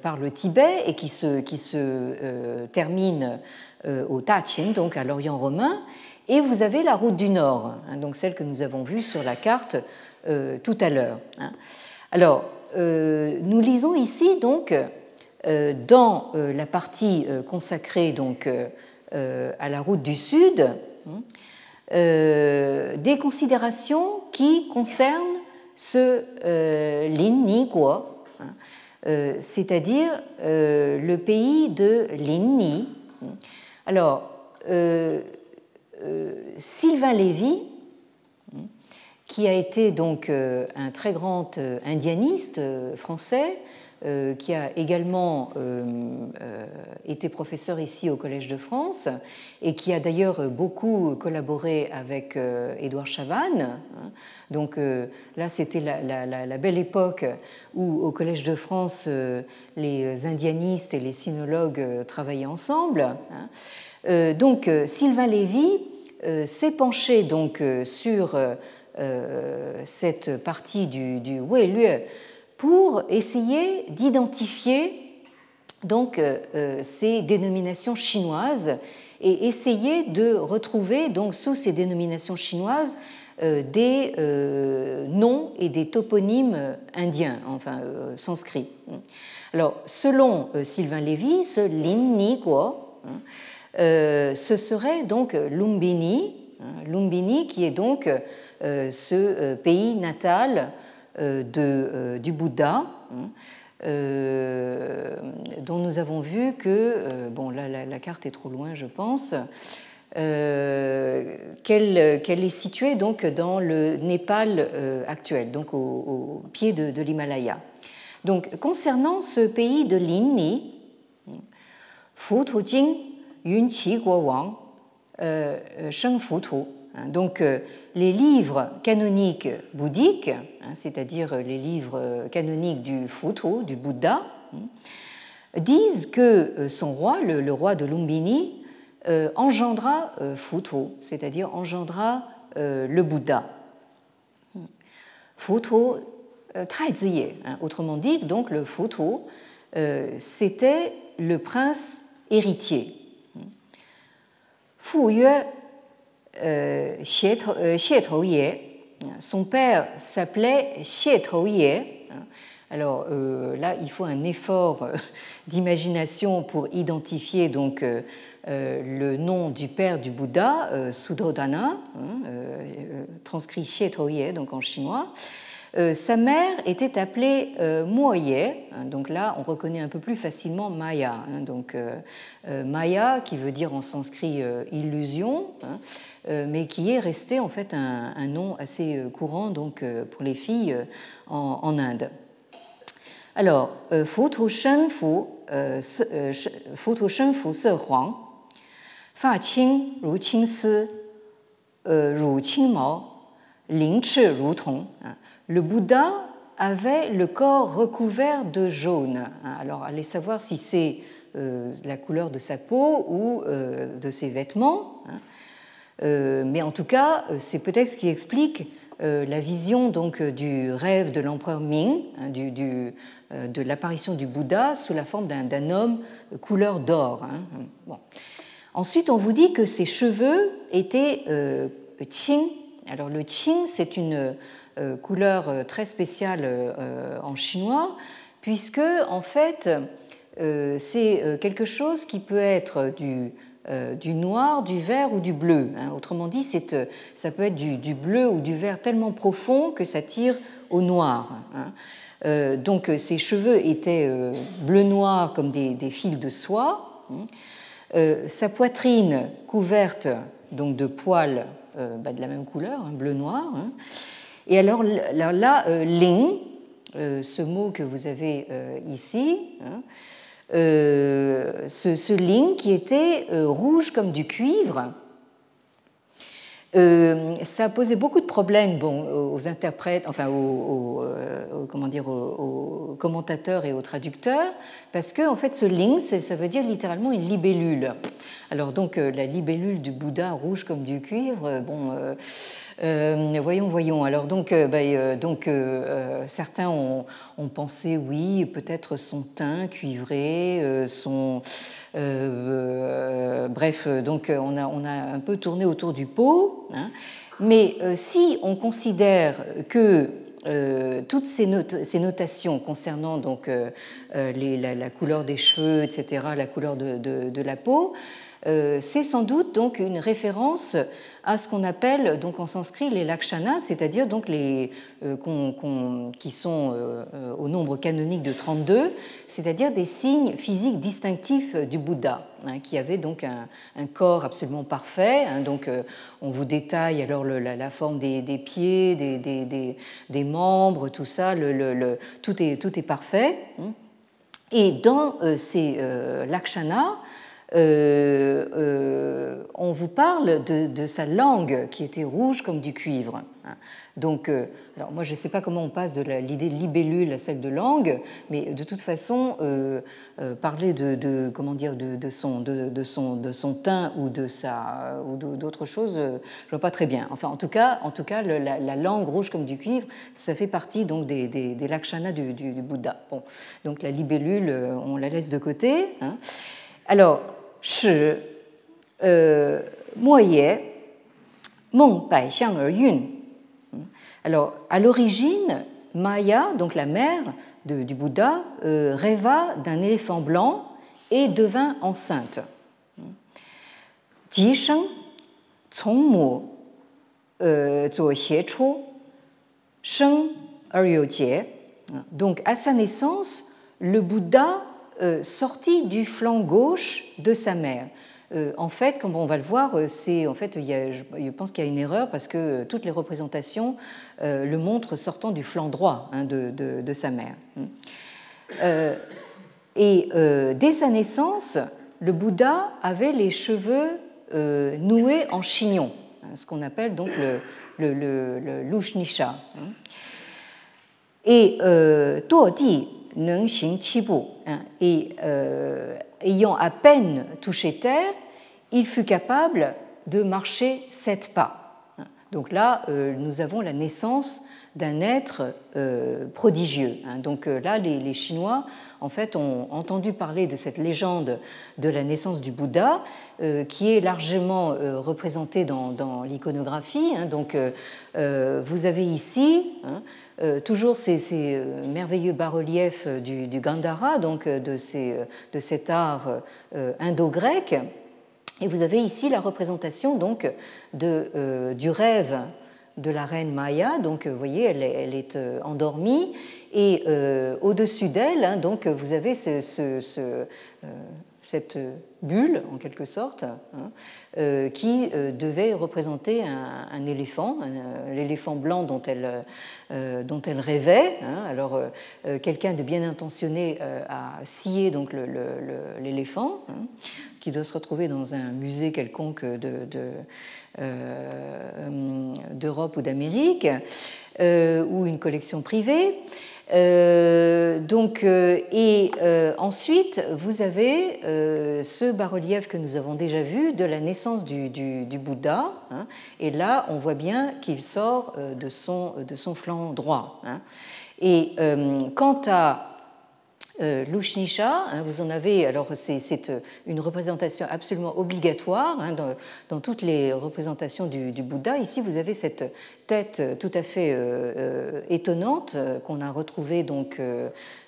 par, le Tibet et qui se, qui se termine au Tachin, donc à l'Orient romain. Et vous avez la route du nord, hein, donc celle que nous avons vue sur la carte euh, tout à l'heure. Hein. Alors, euh, nous lisons ici donc euh, dans la partie consacrée donc à la route du sud hein, des considérations qui concernent ce Lin c'est-à-dire le pays de Lin Ni. Alors, Sylvain Lévy, qui a été donc euh, un très grand euh, indianiste français, qui a également été professeur ici au Collège de France et qui a d'ailleurs beaucoup collaboré avec Édouard Chavannes. Hein. Donc là, c'était la, belle époque où au Collège de France, les indianistes et les sinologues travaillaient ensemble. Hein. Donc Sylvain Lévy euh, s'est penché donc euh, sur euh, cette partie du, du pour essayer d'identifier donc ces dénominations chinoises et essayer de retrouver donc sous ces dénominations chinoises des noms et des toponymes indiens, enfin sanscrits. Alors, selon Sylvain Lévy, ce Lin Ni Guo, hein, euh, ce serait donc Lumbini, hein, Lumbini qui est donc euh, ce euh, pays natal du Bouddha, hein, dont nous avons vu que, bon là la, carte est trop loin je pense, qu'elle est située donc dans le Népal actuel, donc au, pied de, l'Himalaya. Donc concernant ce pays de Linni, Fu Jing Yun Qi Guo Wang, euh, euh, Sheng Fu Tu. Hein, donc, euh, les livres canoniques bouddhiques, hein, c'est-à-dire les livres canoniques du Futu, du Bouddha, hein, disent que son roi, le, roi de Lumbini, engendra Futu, c'est-à-dire engendra le Bouddha. Futu Taiziye, autrement dit, donc le Futu, c'était le prince héritier. Fu Yue euh, euh, son père s'appelait Xie Ye. Alors euh, là, il faut un effort d'imagination pour identifier donc le nom du père du Bouddha, Sudodana, hein, transcrit Xie Ye donc en chinois. Euh, sa mère était appelée euh, Moye, hein, donc là on reconnaît un peu plus facilement Maya. Hein, donc euh, Maya qui veut dire en sanskrit illusion, hein, mais qui est resté en fait un, nom assez courant donc pour les filles en, Inde. Alors, Fu Tu Shen Fu Se Huang, Fa Qing Ru Qing Si, Ru Qing Mao, Ling Chi Ru Tong le Bouddha avait le corps recouvert de jaune. Alors, allez savoir si c'est euh, la couleur de sa peau ou euh, de ses vêtements. Hein. Euh, mais en tout cas, c'est peut-être ce qui explique la vision donc du rêve de l'empereur Ming, hein, de l'apparition du Bouddha sous la forme d'un homme couleur d'or. Hein. Bon. Ensuite, on vous dit que ses cheveux étaient qing. Alors le qing, c'est une couleur très spéciale en chinois, puisque en fait, c'est quelque chose qui peut être du euh, noir, du vert ou du bleu. Hein. Autrement dit, euh, ça peut être du, bleu ou du vert tellement profond que ça tire au noir. Hein. Euh, donc ses cheveux étaient bleu-noir comme des, fils de soie. Hein. sa poitrine couverte donc de poils bah, de la même couleur, bleu-noir. Et alors là, là ling, ce mot que vous avez ici, euh, ce, ling qui était euh, rouge comme du cuivre. Euh, ça a posé beaucoup de problèmes aux interprètes, enfin aux, comment dire, aux, commentateurs et aux traducteurs, parce que en fait, ce ling, ça veut dire littéralement une libellule. Alors donc la libellule du Bouddha rouge comme du cuivre, bon euh, voyons, voyons. Alors donc, euh, bah, euh, donc certains ont, pensé, oui, peut-être son teint cuivré, son bref, donc on a, on a un peu tourné autour du pot. Hein. Mais si on considère que toutes ces, notations concernant donc la, couleur des cheveux, etc., la couleur de la peau, c'est sans doute donc une référence à ce qu'on appelle donc en sanskrit les lakshanas, c'est-à-dire donc les euh, qui sont euh, euh, au nombre canonique de 32, c'est-à-dire des signes physiques distinctifs du Bouddha, hein, qui avait donc un, corps absolument parfait. Hein, donc on vous détaille alors la, forme des, pieds, des, membres, tout ça, tout, est, tout est parfait. Hein. Et dans ces lakshanas, euh, euh, on vous parle de, sa langue qui était rouge comme du cuivre. Hein. Donc, euh, alors moi je ne sais pas comment on passe de l'idée libellule à celle de langue, mais de toute façon, parler de, comment dire de, son, de, son, de son teint ou de sa ou d'autres choses, je vois pas très bien. Enfin, en tout cas, en tout cas, la, langue rouge comme du cuivre, ça fait partie donc des, des, lakshanas du, Bouddha. Bon, donc la libellule, on la laisse de côté. Hein. Alors, alors, à l'origine, Maya, donc la mère du Bouddha, euh, rêva d'un éléphant blanc et devint enceinte. Donc, à sa naissance, le Bouddha euh, sorti du flanc gauche de sa mère. Euh, en fait, comme on va le voir, euh, c'est en fait, il y a, je pense qu'il y a une erreur parce que toutes les représentations le montrent sortant du flanc droit hein, de, sa mère. et dès sa naissance, le Bouddha avait les cheveux noués en chignon, hein, ce qu'on appelle donc le, le, le, Lushnisha. Hein. Et euh, Di Hein, et euh, ayant à peine touché terre, il fut capable de marcher sept pas. Hein. Donc là, euh, nous avons la naissance d'un être euh, prodigieux. Hein. Donc là, les, Chinois, en fait, ont entendu parler de cette légende de la naissance du Bouddha, qui est largement représentée dans, l'iconographie. Donc vous avez ici euh, toujours ces, euh, merveilleux bas-reliefs euh, du, Gandhara, donc de, cet art indo-grec. Et vous avez ici la représentation donc de, du rêve de la reine Maya. Donc, vous voyez, elle est, endormie. Et au-dessus d'elle, hein, donc, vous avez ce, ce, cette bulle, en quelque sorte, hein, euh, qui euh, devait représenter un, éléphant, euh, l'éléphant blanc dont elle, dont elle rêvait. Hein. Alors, quelqu'un de bien intentionné a scié donc l'éléphant, hein, qui doit se retrouver dans un musée quelconque d'Europe ou d'Amérique, ou une collection privée. Donc, et ensuite, vous avez ce bas-relief que nous avons déjà vu de la naissance du, Bouddha. Hein. et là, on voit bien qu'il sort de son, de son flanc droit. Hein. et quant à euh, Lushnisha, hein, vous en avez, alors c'est euh, une représentation absolument obligatoire hein, dans, toutes les représentations du, Bouddha. Ici, vous avez cette tête tout à fait euh, étonnante qu'on a retrouvée donc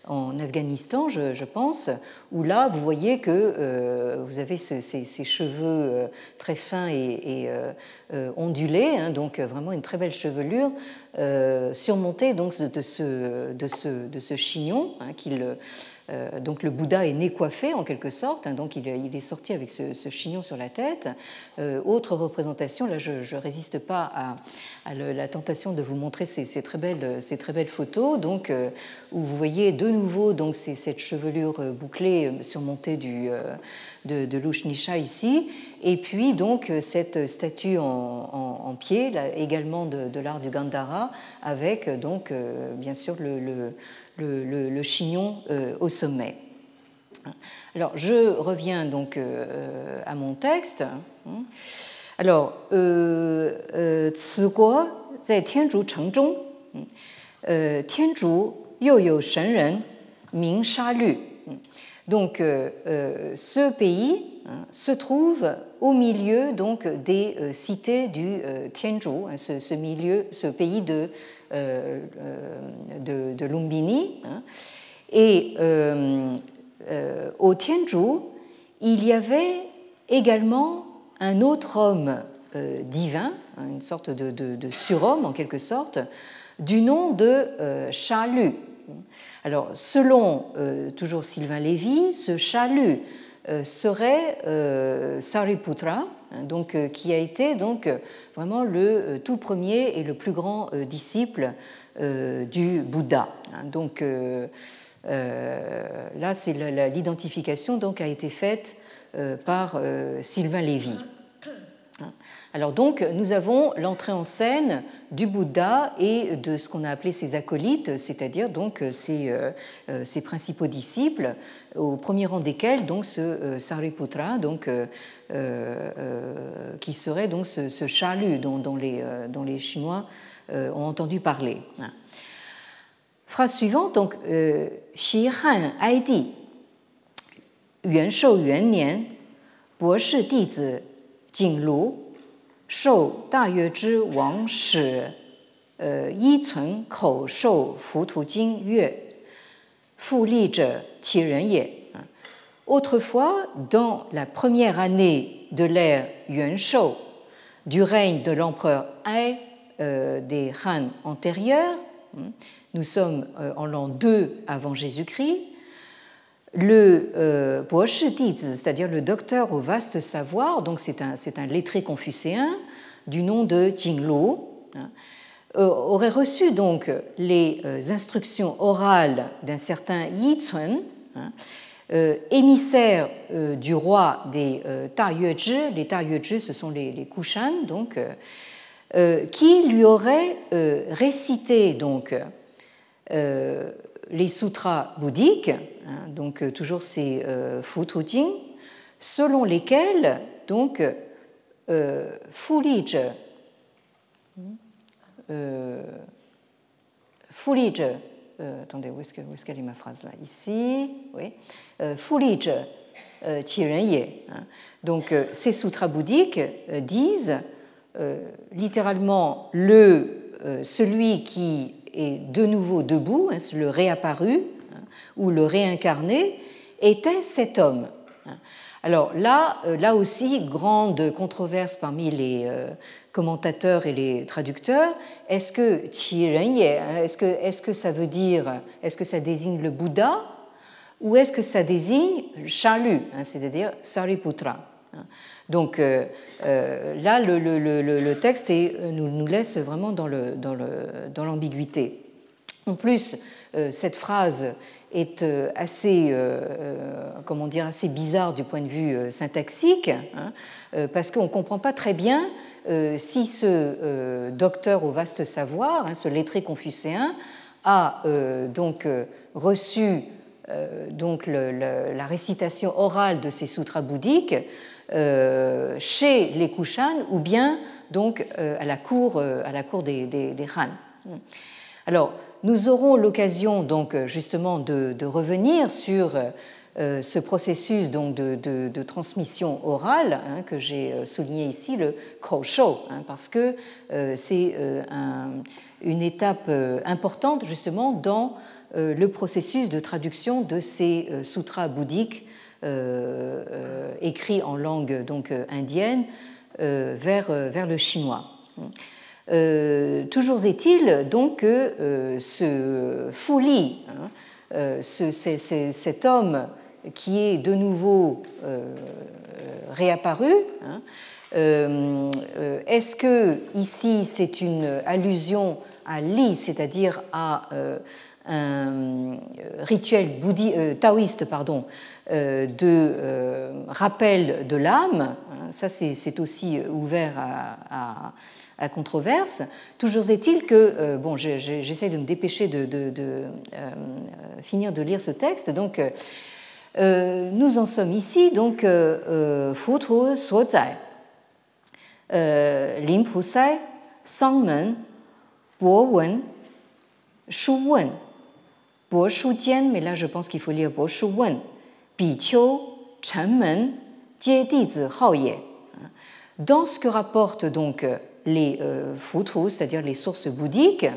en Afghanistan, je, pense, où là, vous voyez que euh, vous avez ces, cheveux euh, très fins et, euh, ondulés, hein, donc vraiment une très belle chevelure, surmontée donc de ce, de ce, chignon qu'il euh, donc le Bouddha est né coiffé en quelque sorte, hein, donc il, est sorti avec ce, chignon sur la tête. Euh, autre représentation, là je ne résiste pas à, la tentation de vous montrer ces, très, belles, photos, donc, euh, où vous voyez de nouveau donc, cette chevelure bouclée surmontée du, de, de Lushnisha ici, et puis donc cette statue en, pied, également de, l'art du Gandhara, avec donc bien sûr le, chignon euh, au sommet. Alors, je reviens donc euh, à mon texte. Alors, 此国在天竺城中，呃，天竺又有神人名沙律。Donc, euh, ce pays se trouve au milieu donc des cités du Tianzhou, hein, ce, ce, milieu, ce pays de euh, euh, de, Lumbini. Hein. Et euh, au Tianzhu, il y avait également un autre homme divin, hein, une sorte de, surhomme en quelque sorte, du nom de Chalu. Alors, selon toujours Sylvain Lévy, ce Chalu serait Sariputra, donc, qui a été donc vraiment le euh, tout premier et le plus grand euh, disciple euh, du Bouddha. Hein. Donc là, c'est l'identification donc a été faite par Sylvain Lévy. Hein. Alors donc, nous avons l'entrée en scène du Bouddha et de ce qu'on a appelé ses acolytes, c'est-à-dire donc ses, principaux disciples, au premier rang desquels donc ce Sariputra, donc euh, euh, euh, euh, qui serait donc ce, ce chalut dont, dont, les, euh, dont, les, Chinois ont entendu parler. Hein. Phrase suivante, donc, Xi Han Aidi, Yuan Shou Yuan Nian, Bo Shi Di Zi, Jing Lu, Shou Da Yue Zhi Wang Shi, Yi Cun Kou Shou Fu Tu Jing Yue, Fu Li Zhe Qi Ren Ye. Autrefois, dans la première année de l'ère Yuan Shou, du règne de l'empereur Ai euh, des Han antérieurs, hein, nous sommes euh, en l'an 2 avant Jésus-Christ, le euh, c'est-à-dire le docteur au vaste savoir, donc c'est un, un, lettré confucéen du nom de Jinglu, hein, euh, aurait reçu donc les instructions orales d'un certain Yi Cun, hein, euh, émissaire euh, du roi des euh, Ta Yuezhi, les Ta Yuezhi ce sont les, Kushan, donc, qui lui aurait récité donc, les sutras bouddhiques, hein, donc toujours ces Fu Jing, selon lesquels donc Fulij, Fulij euh, attendez, où est-ce, qu'elle est, ma phrase là? Ici, oui. Euh, Fulij euh, hein. Donc, ces sutras bouddhiques disent littéralement le, celui qui est de nouveau debout, hein, le réapparu hein, ou le réincarné, était cet homme. Alors là, là aussi, grande controverse parmi les commentateurs et les traducteurs, est-ce que hein, est-ce que, est que ça veut dire, est-ce que ça désigne le Bouddha ou est-ce que ça désigne Chalu, hein, c'est-à-dire Sariputra hein. donc euh, euh, là, le, texte euh, nous, nous, laisse vraiment dans l'ambiguïté. Dans en plus, cette phrase est assez, comment dire, assez bizarre du point de vue syntaxique, parce qu'on ne comprend pas très bien si ce euh, docteur au vaste savoir, hein, ce lettré confucéen, a donc reçu donc la récitation orale de ces sutras bouddhiques chez les Kushan ou bien donc à la cour, cour des, des, Han. Alors, nous aurons l'occasion donc justement de, revenir sur euh, ce processus donc de, transmission orale hein, que j'ai euh, souligné ici, le Shou, hein, parce que euh, c'est une étape importante justement dans le processus de traduction de ces sutras bouddhiques écrits en langue donc indienne vers, le chinois. toujours est-il donc que ce Fuli, hein, cet homme qui est de nouveau euh, réapparu. Hein. Euh, euh, est-ce que ici c'est une allusion à Li, c'est-à-dire à un rituel taoïste pardon, de rappel de l'âme hein. Ça, c'est aussi ouvert à, à, controverse. Toujours est-il que, bon, j'essaie de me dépêcher de, de finir de lire ce texte, donc euh, nous en sommes ici, donc Futu Suozai, Lin Pusai, Sangmen, Bo Wen, Shu Wen, Bo Shu Jian, mais là je pense qu'il faut lire Bo Shu Wen, Bi Qiu, Chen Men, Jie Di Hao Ye. Dans ce que rapportent donc les euh, Futu, c'est-à-dire les sources bouddhiques,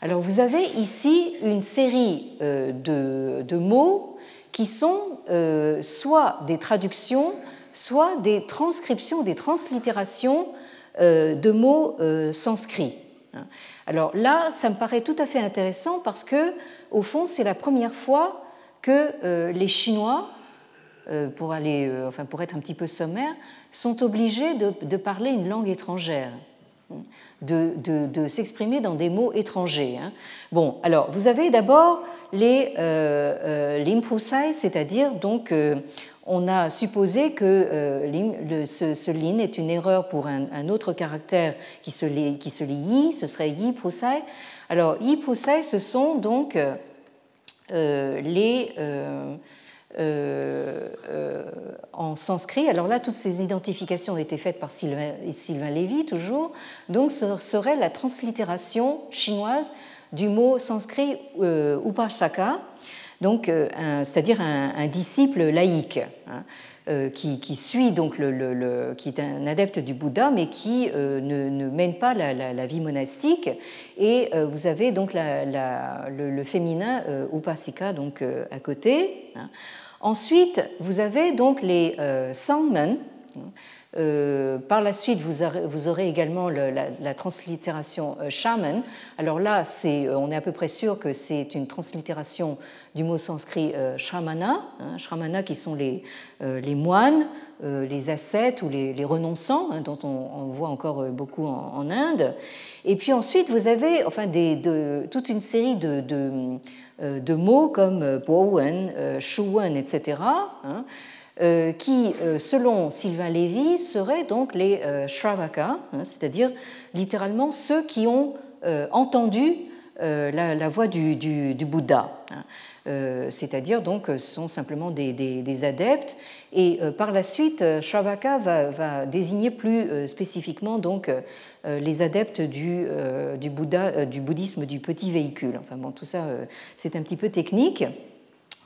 alors vous avez ici une série euh, de, de mots qui sont euh, soit des traductions, soit des transcriptions, des translittérations euh, de mots euh, sanscrits. Alors là, ça me paraît tout à fait intéressant parce que, au fond, c'est la première fois que les Chinois, pour, aller, enfin, pour être un petit peu sommaire, sont obligés de, parler une langue étrangère. De, de, s'exprimer dans des mots étrangers. Hein. Bon, alors vous avez d'abord les euh, euh c'est-à-dire donc euh, on a supposé que euh, ce, lin est une erreur pour un, autre caractère qui se, lit, qui se lit yi, ce serait yi pusai. Alors yi pusai, ce sont donc les en sanskrit. Alors là, toutes ces identifications ont été faites par Sylvain, Lévy, toujours. Donc, ce serait la translittération chinoise du mot sanskrit euh, upasaka, donc euh, c'est-à-dire un, disciple laïque. Hein, euh, qui, suit donc qui est un adepte du Bouddha, mais qui ne, mène pas la, vie monastique. Et vous avez donc le, féminin upasika donc à côté. Hein. Ensuite, vous avez donc les sangmen. Euh, par la suite, vous aurez, également la, translittération euh, shaman. Alors là, euh, on est à peu près sûr que c'est une translittération du mot sanskrit shramana, hein, shramana qui sont les, moines, les ascètes ou les, renonçants, hein, dont on, voit encore beaucoup en, Inde. Et puis ensuite, vous avez enfin, toute une série de, mots comme bowen, shuwen, etc. Euh, qui, euh, selon Sylvain Lévy, seraient donc les euh, Shravaka, hein, c'est-à-dire littéralement ceux qui ont entendu la, voix du, Bouddha. Hein. c'est-à-dire donc sont simplement des, adeptes et par la suite Shravaka va, désigner plus spécifiquement donc les adeptes du, Bouddha, du bouddhisme du petit véhicule. Enfin bon, tout ça c'est un petit peu technique.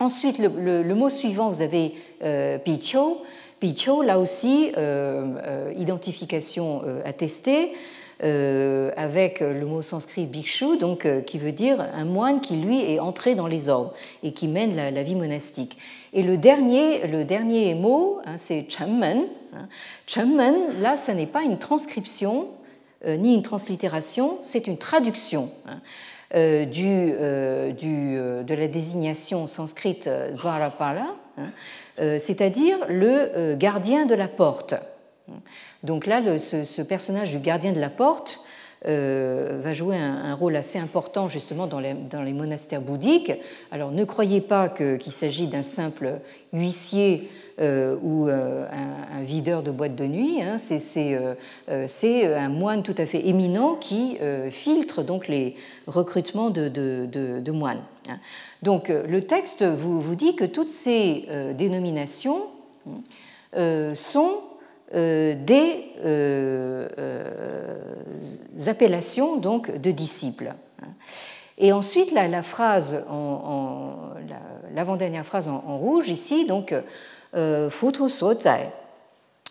Ensuite, le, mot suivant, vous avez euh, picho. Picho, là aussi, euh, euh, identification attestée, avec le mot sanskrit bhikshu, donc, qui veut dire un moine qui, lui, est entré dans les ordres et qui mène la, vie monastique. Et le dernier, le dernier mot, hein, c'est chammen. Hein. Chammen, là, ce n'est pas une transcription ni une translittération, c'est une traduction. Hein. Euh, du, euh, euh, de la désignation sanscrite Dvarapala, c'est-à-dire le gardien de la porte. Donc là, ce, personnage du gardien de la porte va jouer un, rôle assez important justement dans les, dans les monastères bouddhiques. Alors ne croyez pas qu'il s'agit d'un simple huissier euh, ou euh, un, videur de boîte de nuit. Hein, euh, c'est un moine tout à fait éminent qui filtre donc les recrutements de, moines. Hein. Donc le texte vous, vous, dit que toutes ces dénominations sont euh, des euh, euh, appellations donc, de disciples. Et ensuite, la, la phrase, en l'avant-dernière phrase en, en, rouge ici, donc, Futu so zai,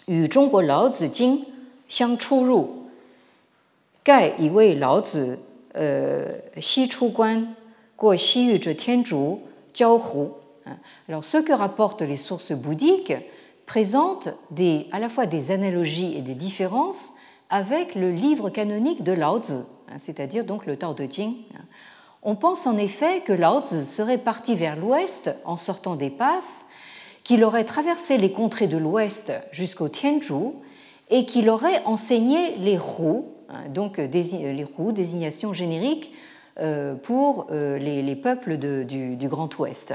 yu zhongguo lao zi jing xiang chu ru, gai yi wei lao zi xi chu guan, guo xi yu zhe tian zhu, jiao hu. Alors, ce que rapportent les sources bouddhiques, présente à la fois des analogies et des différences avec le livre canonique de Lao Tzu, c'est-à-dire donc le Tao Te Ching. On pense en effet que Lao Tzu serait parti vers l'ouest en sortant des passes qu'il aurait traversé les contrées de l'Ouest jusqu'au Tianzhou et qu'il aurait enseigné les roues, hein, donc les roues, désignation générique euh, pour euh, les, peuples du, Grand Ouest.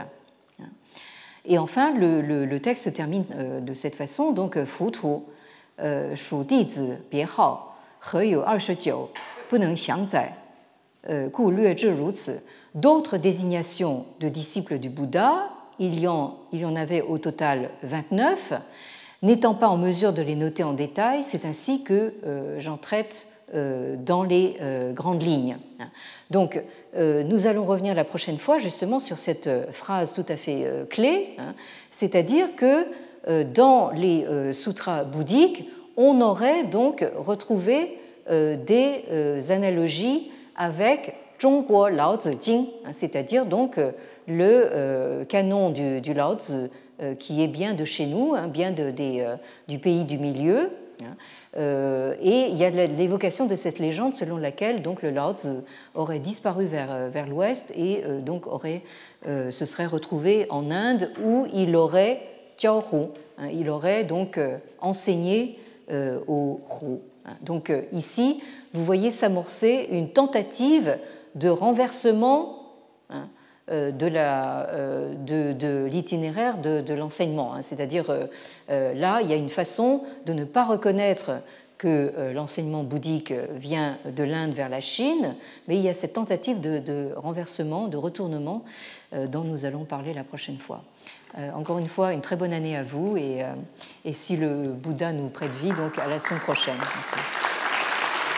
Et enfin, le, texte se termine euh, de cette façon, donc Fu Tu, Shu D'autres désignations de disciples du Bouddha il y, en, il y en avait au total 29. N'étant pas en mesure de les noter en détail, c'est ainsi que euh, j'en traite euh, dans les euh, grandes lignes. Donc, nous allons revenir la prochaine fois justement sur cette phrase tout à fait clé, hein, c'est-à-dire que dans les sutras bouddhiques, on aurait donc retrouvé des analogies avec Zhongguo Lao Jing, hein, c'est-à-dire donc le euh, canon du, du Lao Tzu, euh, qui est bien de chez nous, hein, bien euh, du pays du milieu. Hein. et il y a l'évocation de cette légende selon laquelle donc, le Lao Tzu aurait disparu vers, vers l'ouest et donc aurait, se serait retrouvé en Inde où il aurait Jiao hein, il aurait donc enseigné aux Hu. Donc ici, vous voyez s'amorcer une tentative de renversement euh, de, euh, de, l'itinéraire de, l'enseignement. Hein. C'est-à-dire, euh, là, il y a une façon de ne pas reconnaître que l'enseignement bouddhique vient de l'Inde vers la Chine, mais il y a cette tentative de, renversement, de retournement dont nous allons parler la prochaine fois. Encore une fois, une très bonne année à vous et, et si le Bouddha nous prête vie, donc à la semaine prochaine.